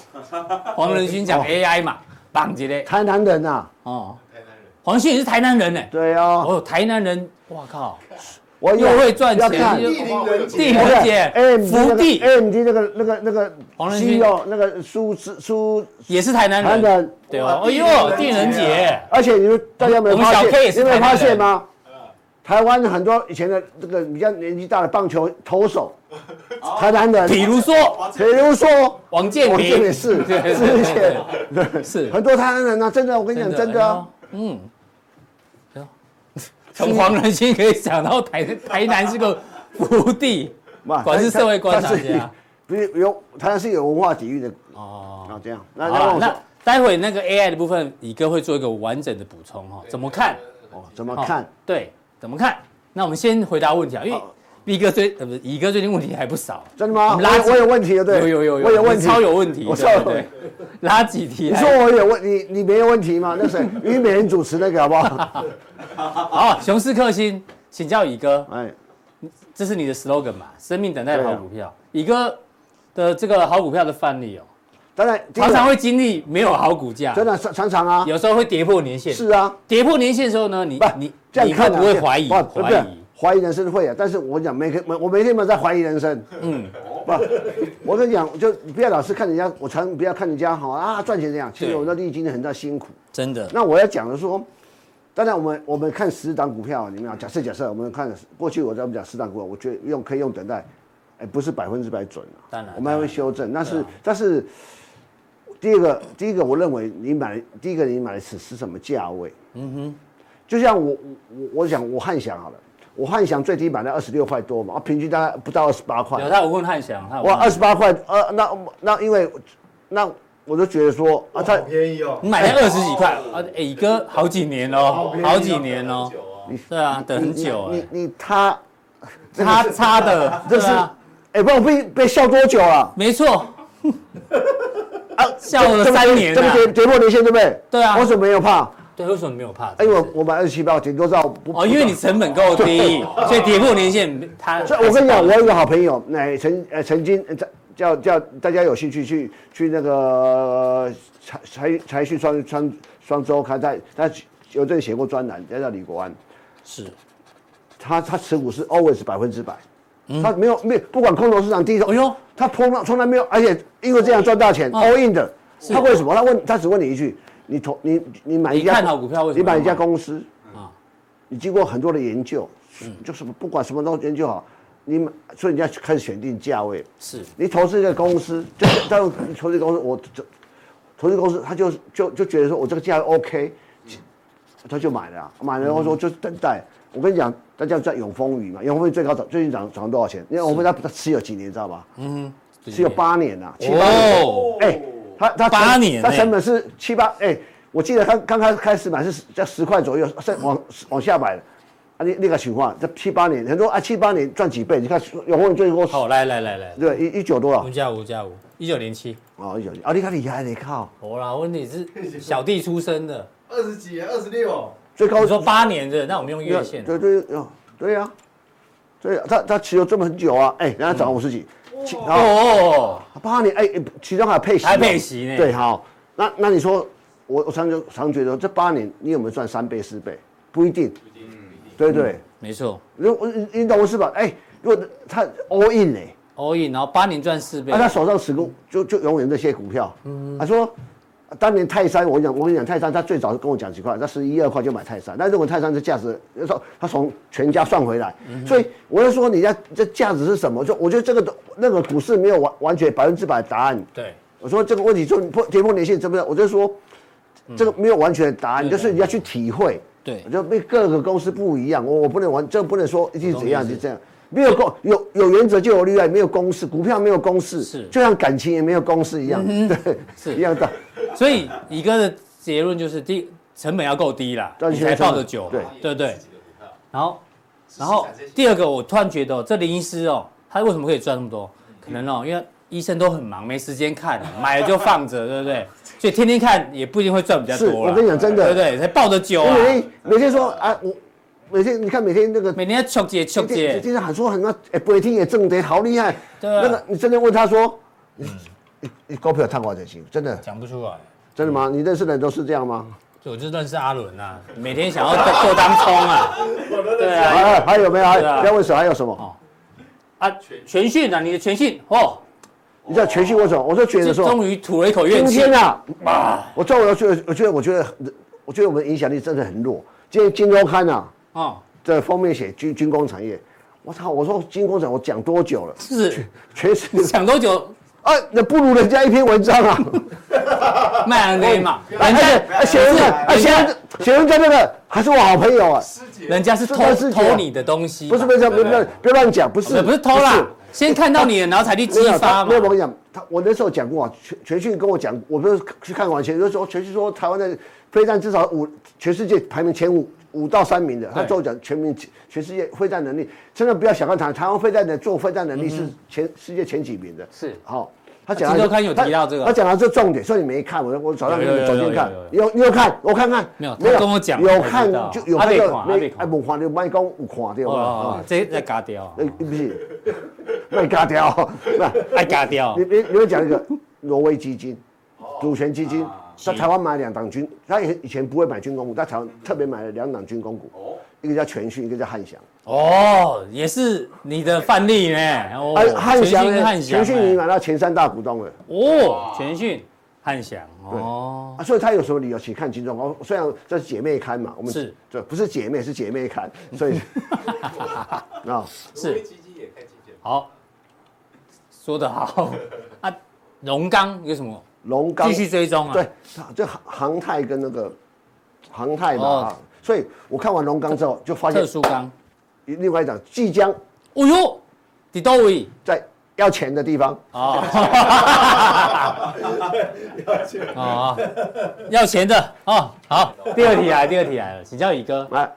黄仁勋讲 AI 嘛，绑起来。台南人呐。哦。黄信也是台南人呢。对啊。哦，台南人，哇靠！我又会赚钱，地灵人杰，地灵人杰，福地，AMD 那个那个那个黄仁勋，那个苏苏也是台南人，对哦，哎呦，地灵人杰，而且你们大家没有发现，有没有发现吗？台湾很多以前的这个比较年纪大的棒球投手，台南人，比如说，比如说。王建民，也是，之是很多台南人啊，真的，我跟你讲，真的，嗯。从黄仁勋可以讲到台 [laughs] 台南是个福地，管是社会观察家，不是有台南是有文化底蕴的哦。那这样，那那待会那个 AI 的部分，乙哥会做一个完整的补充哈。怎么看？哦，怎么看？对，怎么看？那我们先回答问题啊，因为 B 哥最呃不是乙哥最近问题还不少，真的吗？我我有问题对，有有有有，我有问题，超有问题，我超有问题，[laughs] 拉几题？你说我有问你你没有问题吗？那谁于美人主持那个好不好？[laughs] 好，熊市克星，请教乙哥。哎，这是你的 slogan 嘛？生命等待的好股票。乙哥的这个好股票的范例哦，当然常常会经历没有好股价，真的常常啊，有时候会跌破年线。是啊，跌破年线的时候呢，你你这样看不会怀疑？怀疑怀疑人生会啊，但是我讲每天每我每天没有在怀疑人生。嗯，不，我跟你讲，就不要老是看人家，我常不要看人家好啊赚钱这样，其实我都历经了很大辛苦。真的。那我要讲的说。当然，我们我们看十档股票，你们讲假设假设，我们看过去我在我们讲十档股票，我觉得用可以用等待，哎，不是百分之百准啊。当然，我们还会修正。但是但是，第一个第一个，我认为你买第一个你买的是是什么价位？嗯哼，就像我我我想我汉翔好了，我汉翔最低买了二十六块多嘛，啊平均大概不到二十八块。有他我问汉翔，哇，二十八块，呃，那那因为那。我就觉得说啊，太便宜哦，你买了二十几块啊，哎哥，好几年哦，好几年哦，对啊，等很久你你他 [laughs] 他差的，[laughs] 这是哎，不我被被笑多久了？没错，[laughs] 啊，笑了三年，这么跌跌破年线对不对？对啊，我怎么没有怕？对，为什么没有怕？因为我买二十七八，顶多照哦，因为你成本够低，所以跌破年限，他。所以我跟你讲，我有一个好朋友，那曾呃曾经在。叫叫大家有兴趣去去那个财财财讯双双双周刊，在他有这里写过专栏，叫叫李国安，是，他他持股是 always 百分之百，他没有没有不管空头市场低头，哎呦，他从来从来没有，而且因为这样赚大钱 all in 的，他为什么？他问他只问你一句，你投你你买一家看好股票为？你买一家公司啊，你经过很多的研究，就是不管什么都研究好。你买所以你要开始选定价位，是你投资一个公司，就在投资公司，我就投资公司，他就就就觉得说我这个价位 OK，他就买了，买了然后说就等待。我跟你讲，大家在永丰余嘛，永丰余最高涨，最近涨涨多少钱？因为我们家他持有几年，知道吧？嗯，持有八年了，七八年。哎，他他八年，他成本是七八，哎，我记得他刚开开始买是在十块左右，再往往下买的。啊，那那个情况，这七八年，很多啊，七八年赚几倍？你看永丰最多。好，来来来来，对，一一九多少？五加五加五，一九零七。哦，一九零。啊，你看厉害，你靠。我啦，问题是小弟出生的，二十几，二十六。最高你说八年的，那我们用月线。对对哦，对呀，对，他他持有这么很久啊，哎，人家涨五十几。哦。八年，哎，其中还有配息。还配息呢。对，好，那那你说，我我常常觉得这八年你有没有赚三倍四倍？不一定。对对，没错。如果你你懂我是吧？哎，如果他 all in 呢？all in，然后八年赚四倍。那他手上持股就就永远这些股票。嗯。他说，当年泰山，我讲我跟你讲，泰山他最早是跟我讲几块，他十一二块就买泰山。那如果泰山的价值，说他从全家算回来，所以我就说，你家这价值是什么？就我觉得这个那个股市没有完完全百分之百的答案。对。我说这个问题就破跌破年线，怎么样？我就说，这个没有完全的答案，就是你要去体会。对，就被各个公司不一样，我我不能完，这不能说一定怎样就这样，没有公有有原则就有例外，没有公式，股票没有公式，是就像感情也没有公式一样，对，是 [laughs] 一样的。所以乙哥的结论就是，第成本要够低啦，你才抱得久，对对对。然后然后第二个，我突然觉得这林医师哦，他为什么可以赚那么多？可能哦，因为医生都很忙，没时间看，买了就放着，[laughs] 对不对？所以天天看也不一定会赚比较多。我跟你讲，真的，对不对？才抱得久啊。每天每天说啊，我每天你看每天那个每天求解求解，经常喊说很多，哎，不会听也挣得好厉害。对啊。那个你真的问他说，你你你股票赚多少钱？真的讲不出来。真的吗？你认识的人都是这样吗？我就认识阿伦呐，每天想要做当冲啊。对啊。还还有没有？还不要问什么？还有什么？哦。啊，全讯啊，你的全讯哦。你知道全讯为什么？我就觉得说，终于吐了一口怨气。今天啊，啊，我终于觉得，我觉得，我觉得，我觉得我们影响力真的很弱。今天《金周刊》呐，啊，这封面写军军工产业，我操！我说军工厂，我讲多久了？是，全是讲多久？啊，那不如人家一篇文章啊，[laughs] 卖人给嘛，人家写人家，写人写人家那个还是我好朋友啊，人家是偷偷你的东西，不是不是不是不要乱讲，不是。不是偷啦，先看到你了，然后才去激发嘛。没有我跟你讲，他我那时候讲过啊，全全讯跟我讲，我不是去看完全，就说全讯说台湾的飞弹至少五，全世界排名前五。五到三名的，他最后讲全民全世界飞弹能力，真的不要小看台台湾飞弹的做飞弹能力是前世界前几名的。是，好，他讲的，他有提到这个，他讲到这重点，所以你没看，我我早上给你走进看，有你有看，我看看，没有，没有。跟我讲，有看就有看到，没哎，没看到，麦讲有看到哦，这在嘎掉，哎，不是，没嘎掉，不，[laughs] 爱嘎掉。你你你会讲一个挪威基金，主权基金。在台湾买两档军，他以以前不会买军工股，在台湾特别买了两档军工股，哦一个叫全讯，一个叫汉翔。哦，也是你的范例呢。哦，汉翔，全讯已经买到前三大股东了。哦，全讯、汉翔。哦，啊，所以他有什么理由去看金钟？哦，虽然这是姐妹刊嘛，我们是，对，不是姐妹，是姐妹刊，[laughs] 所以 [laughs] 啊，是。好，说得好。啊，荣刚有什么？龙钢继续追踪啊！对，这航航太跟那个航太嘛，哦、所以我看完龙钢之后就发现特殊钢，另外一档即将，哦呦，底多位？在要钱的地方。哦，[laughs] 要钱。啊，要钱的。哦，好，第二题来，第二题来了，请教宇哥。来，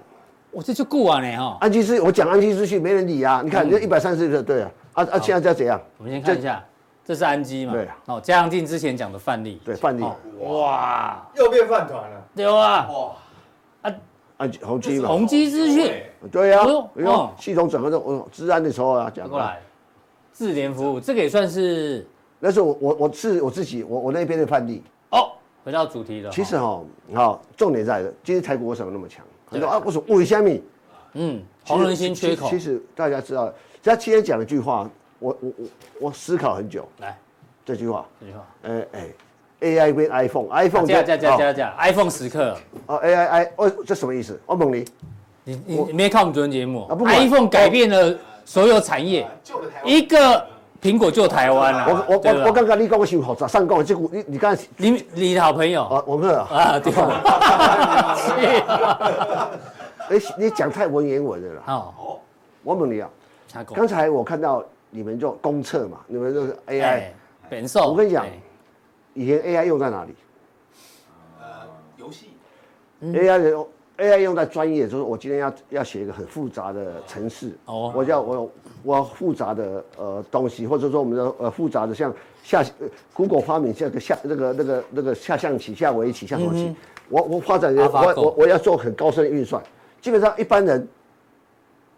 我这就过完了哈，安基资，我讲安基资讯没人理啊，你看这一百三十个对啊，啊啊，现在在怎样？我们先看一下。这是安基嘛？对，哦，嘉阳进之前讲的范例，对范例，哇，又变饭团了，对啊，哇，啊，安宏基嘛，宏基资讯，对呀，哎呦，系统整个都，哦，治安的时候啊，讲过来，智联服务，这个也算是，那是我我我是我自己，我我那边的范例，哦，回到主题了，其实哈，好，重点在的，今天台股为什么那么强？很多啊，我说为什么？嗯，黄仁兴缺口，其实大家知道，他今天讲一句话。我我我我思考很久，来。这句话，这句话，哎哎，AI 跟 iPhone，iPhone 加加加加加，iPhone 时刻，哦，AI I，哦，这什么意思？我问你，你你你没看我们昨天节目？iPhone 改变了所有产业，一个苹果救台湾了。我我我我刚刚你讲我说好，早上讲这股你你刚才你你的好朋友。啊，我们啊，对，[laughs] 哎，你讲太文言文了啦。哦，我问你啊，刚才我看到。你们就公测嘛，你们就是 AI，本寿。我跟你讲，以前 AI 用在哪里？呃，游戏。AI 用 AI 用在专业，就是我今天要要写一个很复杂的程式，哦，我叫我我要复杂的呃东西，或者说我们的呃复杂的像下 Google 发明这个下那个那个那个下象棋、下围棋、下什么棋，我我发展我我我要做很高深的运算，基本上一般人。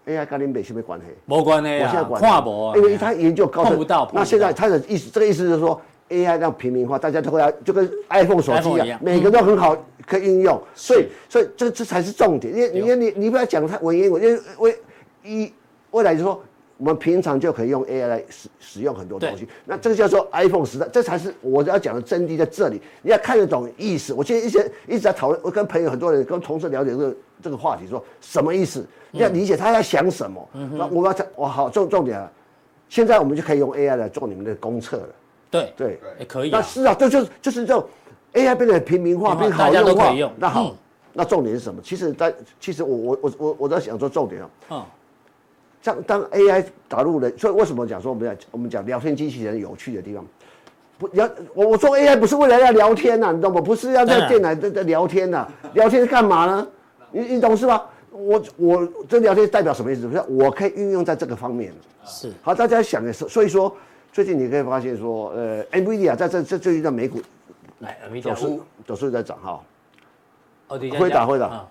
AI 跟你没什么关系，没关系啊，跨博，因为他研究高碰不到。那现在他的意思，这个意思就是说，AI 让平民化，大家都会要，就跟 iPhone 手机一样，每个都很好可以应用。所以，所以这这才是重点。因为，你你你不要讲太文言文，因为未一未来就是说，我们平常就可以用 AI 来使使用很多东西。那这个叫做 iPhone 时代，这才是我要讲的真谛在这里。你要看得懂意思。我现在一些一直在讨论，我跟朋友很多人跟同事了解这个这个话题，说什么意思？你要理解他在想什么，那我要讲，我好重重点啊！现在我们就可以用 AI 来做你们的公测了。对对，也可以。那是啊，就就就是这种 AI 变得平民化，变好用化。那好，那重点是什么？其实，在其实我我我我我在想说重点啊。嗯。像当 AI 打入人，所以为什么讲说我们要我们讲聊天机器人有趣的地方？不聊我我说 AI 不是为了要聊天呐，你懂吗？不是要在电脑在在聊天呐，聊天是干嘛呢？你你懂是吧？我我这聊天代表什么意思？就是我可以运用在这个方面。是好，大家想的是，所以说最近你可以发现说，呃，NVIDIA 在这这最近在美股，来走势走势在涨哈。哦，辉达辉达，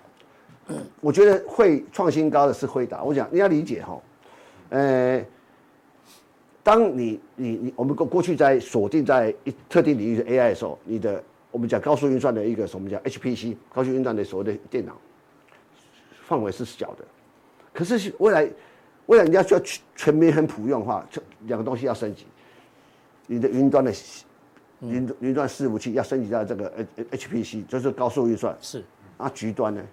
我觉得会创新高的是辉达。我讲你要理解哈，呃，当你你你我们过过去在锁定在一特定领域的 AI 的时候，你的我们讲高速运算的一个什么叫 HPC 高速运算的所谓的电脑，范围是小的，可是未来未来你要需要全面很普用的话，两个东西要升级，你的云端的云云端伺服器要升级到这个 HPC，就是高速运算是啊，局端呢？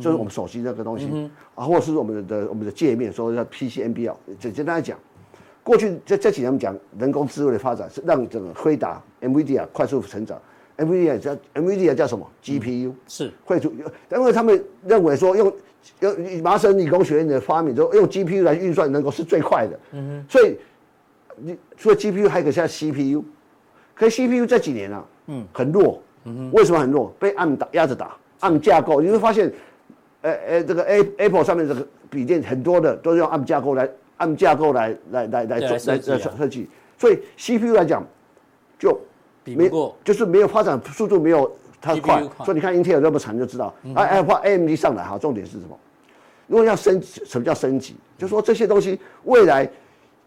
就是我们手机那个东西啊，或者是我们的我们的界面，说叫 PCMBL 简简单来讲，过去这这几年我们讲人工智慧的发展是让这个辉达 NVIDIA 快速成长，NVIDIA 叫 NVIDIA 叫什么？GPU 是。会出，因为他们认为说用用麻省理工学院的发明，就用 GPU 来运算能够是最快的，嗯哼，所以你除了 GPU 还可以像 CPU，可是 CPU 这几年啊，嗯，很弱，嗯哼，为什么很弱？被 ARM 打压着打，ARM 架构。你会发现。呃呃，这个 A Apple 上面这个笔电很多的都是用 ARM 架构来 ARM 架构来来来来做来来设计，所以 CPU 来讲就没就是没有发展速度没有它快，所以你看英特尔那么长就知道，啊哎或 AMD 上来哈，重点是什么？如果要升级，什么叫升级？就说这些东西未来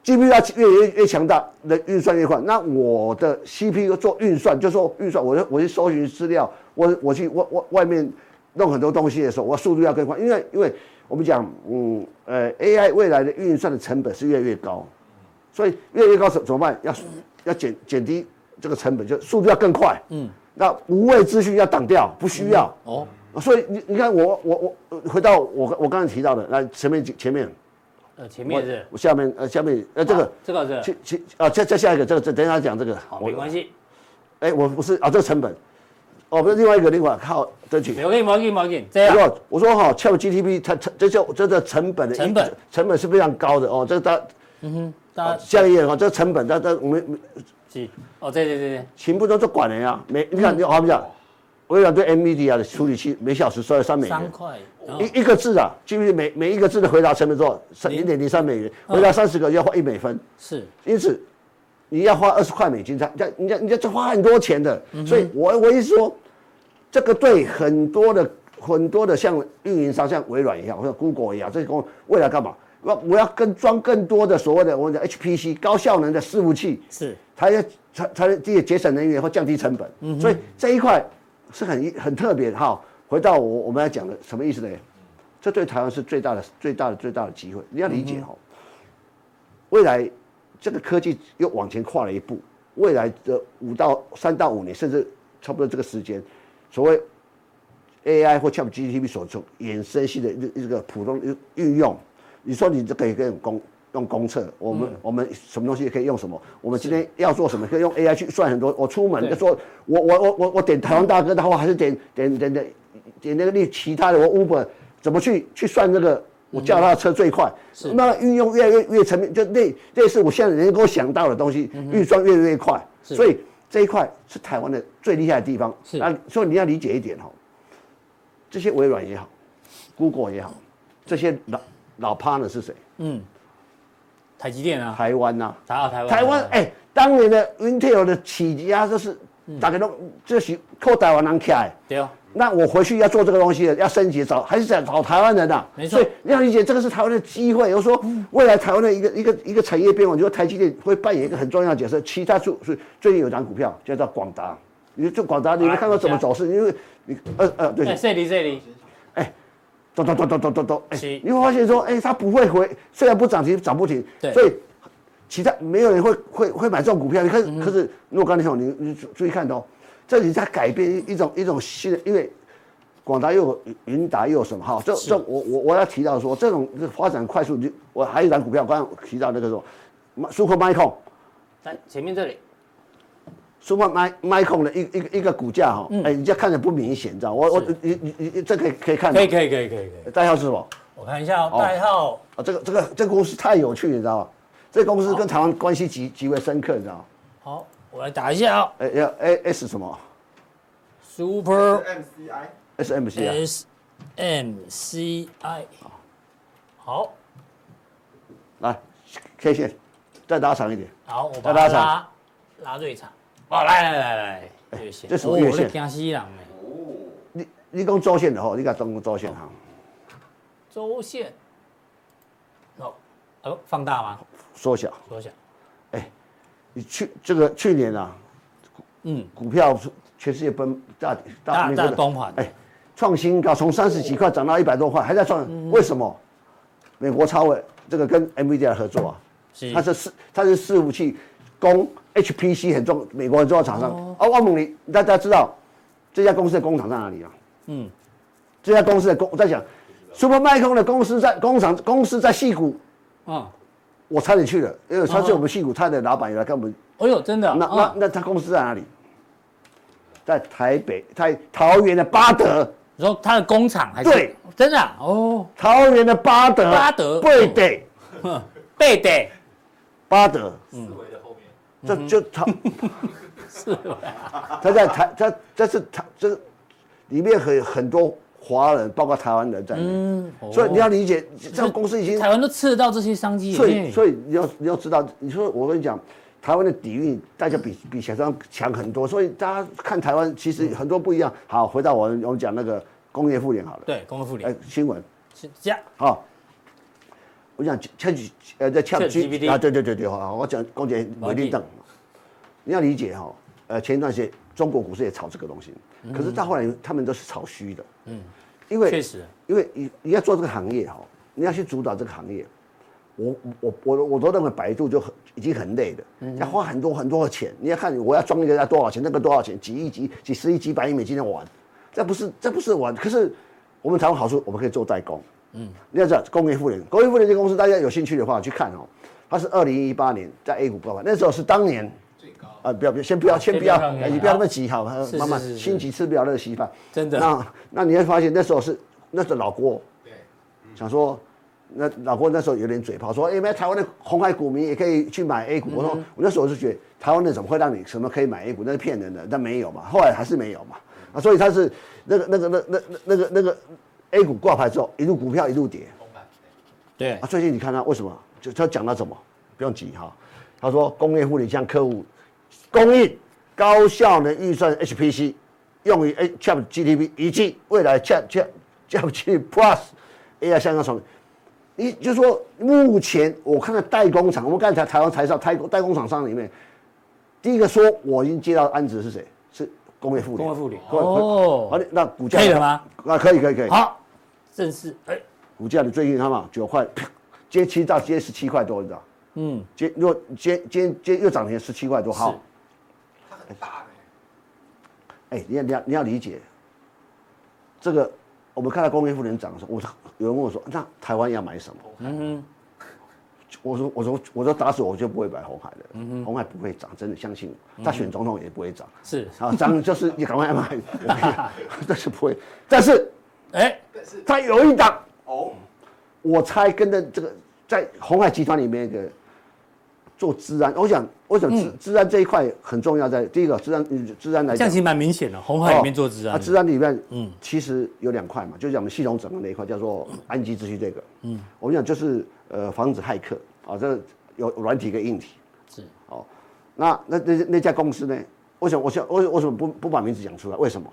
GPU 要越越越强大，的运算越快，那我的 CPU 做运算，就说运算，我我去搜寻资料，我我去外外外面。弄很多东西的时候，我速度要更快，因为因为我们讲，嗯，呃，AI 未来的运算的成本是越来越高，所以越来越高怎怎么办？要要减减低这个成本，就速度要更快。嗯，那无谓资讯要挡掉，不需要。哦，所以你你看我我我回到我我刚才提到的，来前面前面，呃，前面是，我下面呃下面呃这个这个是，去去啊再再下一个这个这等一下讲这个，好，没关系。哎，我不是啊，这个成本。哦，不是另外一个，另外靠争取。我给你，我给你，我给你。这样。我说哈，ChatGPT 它成这叫这个成本的成本成本是非常高的哦。这个大嗯哼，大家下一页哈，这成本，它它我们是哦，对对对对，全部都是管的呀。每你看，你好比讲，我讲对 NVIDIA 的处理器每小时收了三美元。三块。一一个字啊，GPT 每每一个字的回答成本多少？三零点零三美元，回答三十个要花一美分。是。因此。你要花二十块美金，才，人家人家这花很多钱的，所以我我意思说，这个对很多的很多的像运营商，像微软一样，或者 Google 一样，这些公司未来干嘛？我我要跟装更多的所谓的我们的 HPC 高效能的伺服器，是，才要才才能这些节省能源或降低成本。嗯，所以这一块是很很特别的哈。回到我我们要讲的什么意思呢？这对台湾是最大的最大的最大的机会，你要理解哈，未来。这个科技又往前跨了一步，未来的五到三到五年，甚至差不多这个时间，所谓 AI 或 ChatGPT 所从衍生性的一个普通运用，你说你就可以用公用公测，我们、嗯、我们什么东西也可以用什么，我们今天要做什么，可以用 AI 去算很多。我出门就说我我我我我点台湾大哥的话，还是点点点点点那个那其他的，我 Uber 怎么去去算这个？我叫他的车最快，那运用越来越越层面，就类类似我现在能够想到的东西，运算越来越快，所以这一块是台湾的最厉害的地方。是。啊，所以你要理解一点哈，这些微软也好，Google 也好，这些老老 partner 是谁？嗯，台积电啊，台湾呐、啊，台湾台湾，台湾哎、欸，当年的 Intel 的起家就是、嗯、大家都这是靠台湾人起来，对哦。那我回去要做这个东西，要升级找还是想找台湾人呐、啊？没错，所以你要理解这个是台湾的机会。我说未来台湾的一个一个一个产业变化，你说台积电会扮演一个很重要的角色。其他就是最近有张股票叫做广达，你说广达你没看到怎么走势？因为你呃呃对，这里这里，哎，咚咚咚咚咚咚咚，哎，你会发现说，哎，它不会回，虽然不涨停涨不停，对，所以其他没有人会会会买这种股票。你看，可是如果刚才说你你注意看哦。这里在改变一种一种新的，因为广达又有云达又有什么哈？这这我我我要提到说，这种发展快速，我还有一档股票，刚刚提到那个说，Super Micro，在前面这里，Super Micro 的一一个一个股价哈，哎，人家看着不明显，你知道？我我你你你这可以可以看，可以可以可以可以可以。代号是什么？我看一下代号。啊，这个这个这个公司太有趣，你知道吗？这公司跟台湾关系极极为深刻，你知道吗？好。我来打一下啊！哎，要 A S 什么？Super M C I S M C I S M C I 好，来 K 线再拉长一点。好，我把它拉长，拉最长。哦，来来来来，月线。这是月线。江西人哦，你你讲周线的吼，你讲中周线哈。周线。哦，哦，放大吗？缩小。缩小。哎。你去这个去年啊，嗯，股票全世界崩大大那个大崩盘，哎，创新高，从三十几块涨到一百多块，还在创，为什么？美国超伟这个跟 NVIDIA 合作啊，是它是四它是伺服器供 HPC 很重，美国很重要厂商。哦，汪猛你大家知道这家公司的工厂在哪里啊？嗯，这家公司的工我在讲，Supermicro 的公司在工厂公司在戏谷，啊，我差点去了，因为他是我们矽谷，他的老板也来跟我们。哦呦，真的啊？那那那他公司在哪里？在台北，在桃园的巴德。你说他的工厂还是？对，真的啊哦。桃园的巴德。巴德。贝得。贝得。巴德。四维的后面。这就他。[laughs] 是。他在台，他这是他这里面很很多华人，包括台湾人在。嗯。所以你要理解，这个公司已经台湾都吃得到这些商机。所以，所以你要你要知道，你说我跟你讲。台湾的底蕴，大家比比想象强很多，所以大家看台湾其实很多不一样。好，回到我们我们讲那个工业妇联好了。对，工业妇联。哎，新闻。加。好，我讲 Chat 呃在 Chat G 啊，对对对对，好，我讲公姐美丽等。你要理解哈，呃，前一段时间中国股市也炒这个东西，可是到后来他们都是炒虚的。嗯。因为确实，因为你你要做这个行业哈，你要去主导这个行业。我我我我都认为百度就很已经很累了，要花很多很多的钱。你要看我要装一个要多少钱，那个多少钱，几亿几几十亿几百亿美金的玩，这不是这不是玩。可是我们台湾好处，我们可以做代工。嗯，你要知道工业富联，工业富联这公司，大家有兴趣的话去看哦。它是二零一八年在 A 股挂牌，那时候是当年啊，不要不要先不要先不要，你不要那么急好，慢慢心急吃不了那个稀饭。真的。那那你会发现那时候是那是老郭，对，想说。那老郭那时候有点嘴炮，说：“哎，没台湾的红海股民也可以去买 A 股。”我说：“我那时候是觉得台湾的怎么会让你什么可以买 A 股？那是骗人的，但没有嘛。后来还是没有嘛。啊，所以他是那个那个那那那个那个 A 股挂牌之后，一路股票一路跌。对啊，最近你看他为什么？就他讲到什么？不用急哈。他说工业妇联向客户供应高效能预算 HPC，用于 ChatGPT 以及未来 ChatChatGPT Plus AI 相关产品。你就说，目前我看到代工厂，我们刚才台湾台上代代工厂商里面，第一个说我已经接到案子是谁？是工业妇联。工业妇联哦，好，那股价可以了吗？啊，可以可以可以。好，正式哎，股价你最近看嘛，九块，接七到接十七块多，你知道？嗯，接又接接接又涨停十七块多，好。哎。哎，你要你要你要理解，这个我们看到工业妇联涨的时候，我。有人问我说：“那台湾要买什么？”嗯哼，我说：“我说我说打死我就不会买红海的。嗯哼，鸿海不会涨，真的相信我。他选总统也不会涨。是啊，涨就是你赶快买，[laughs] 但是不会。但是，[laughs] 哎，但是他有一档哦，我猜跟着这个在红海集团里面的。做资安，我想，我想资资安这一块很重要，在第一个资安，资安来讲，这样其实蛮明显的。红海里面做资安，啊，资安里面，嗯，其实有两块嘛，就是我们系统整个那一块，叫做安基秩序这个，嗯，我们讲就是呃防止骇客啊，这有软体跟硬体，是，哦，那那那那家公司呢？为什么我想我为什么不不把名字讲出来？为什么？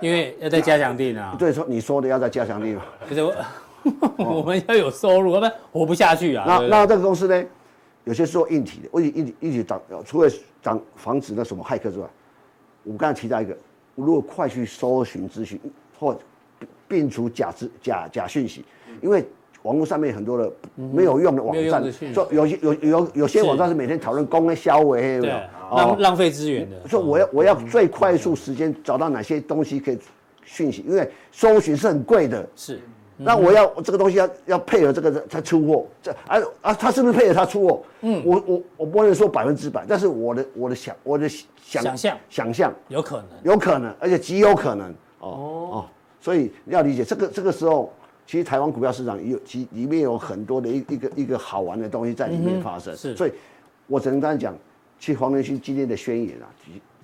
因为要在加强錠啊。对，说你说的要在加强地嘛。可是我 [laughs] 我们要有收入，要不然活不下去啊。那那这个公司呢？有些做硬体的，为硬体硬体挡，除了挡防止那什么骇客之外，我刚才提到一个，如果快去搜寻资讯或摒除假资假假讯息，因为网络上面很多的没有用的网站，说有些有有有些网站是每天讨论公开销毁，对，浪浪费资源的。说我要我要最快速时间找到哪些东西可以讯息，因为搜寻是很贵的。是。那我要这个东西要要配合这个才出货，这啊啊，他是不是配合他出货？嗯，我我我不能说百分之百，但是我的我的想我的想想象。想象。有可能。有可能，而且极有可能。哦哦，所以你要理解这个这个时候，其实台湾股票市场有其里面有很多的一一个一个好玩的东西在里面发生，是，所以我只能这样讲，其实黄仁勋今天的宣言啊，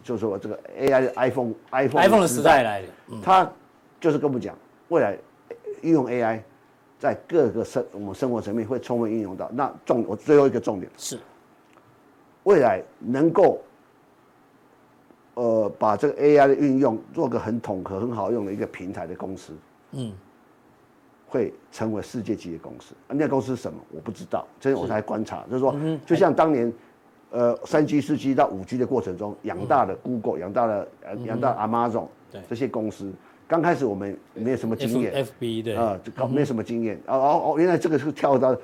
就是说这个 AI 的 iPhone iPhone iPhone 的时代来了，他就是跟我们讲未来。运用 AI，在各个生我们生活层面会充分运用到。那重我最后一个重点是，未来能够，呃，把这个 AI 的运用做个很统合、很好用的一个平台的公司，嗯，会成为世界级的公司。那家公司是什么？我不知道，所以我才观察，就是说，就像当年呃三 G、四 G 到五 G 的过程中，养大的 Google，养大了呃养大 Amazon，对这些公司。刚开始我们没有什么经验 F B 对啊，搞没有什么经验哦哦哦，原来这个是跳到。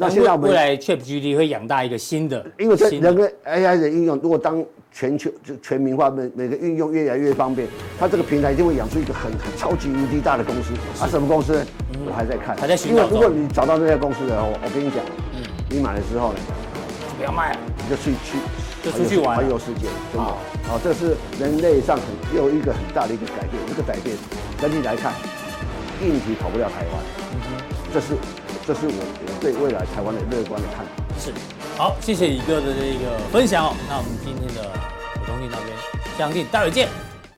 那现在我们未来 ChatGPT 会养大一个新的，因为这人跟 AI 的应用，如果当全球就全民化，每每个运用越来越方便，它这个平台一定会养出一个很很超级无敌大的公司。啊，什么公司？我还在看，还在寻找。因为如果你找到那家公司的话，我跟你讲，嗯，你买了之后呢，不要卖，你就去去就出去玩，环游世界，真的。好，这是人类上很又一个很大的一个改变。这个改变，整体来看，硬体跑不了台湾。这是。这是我我对未来台湾的乐观的看法。是，好，谢谢宇哥的这个分享哦。那我们今天的普通錠到这边，相信待会见。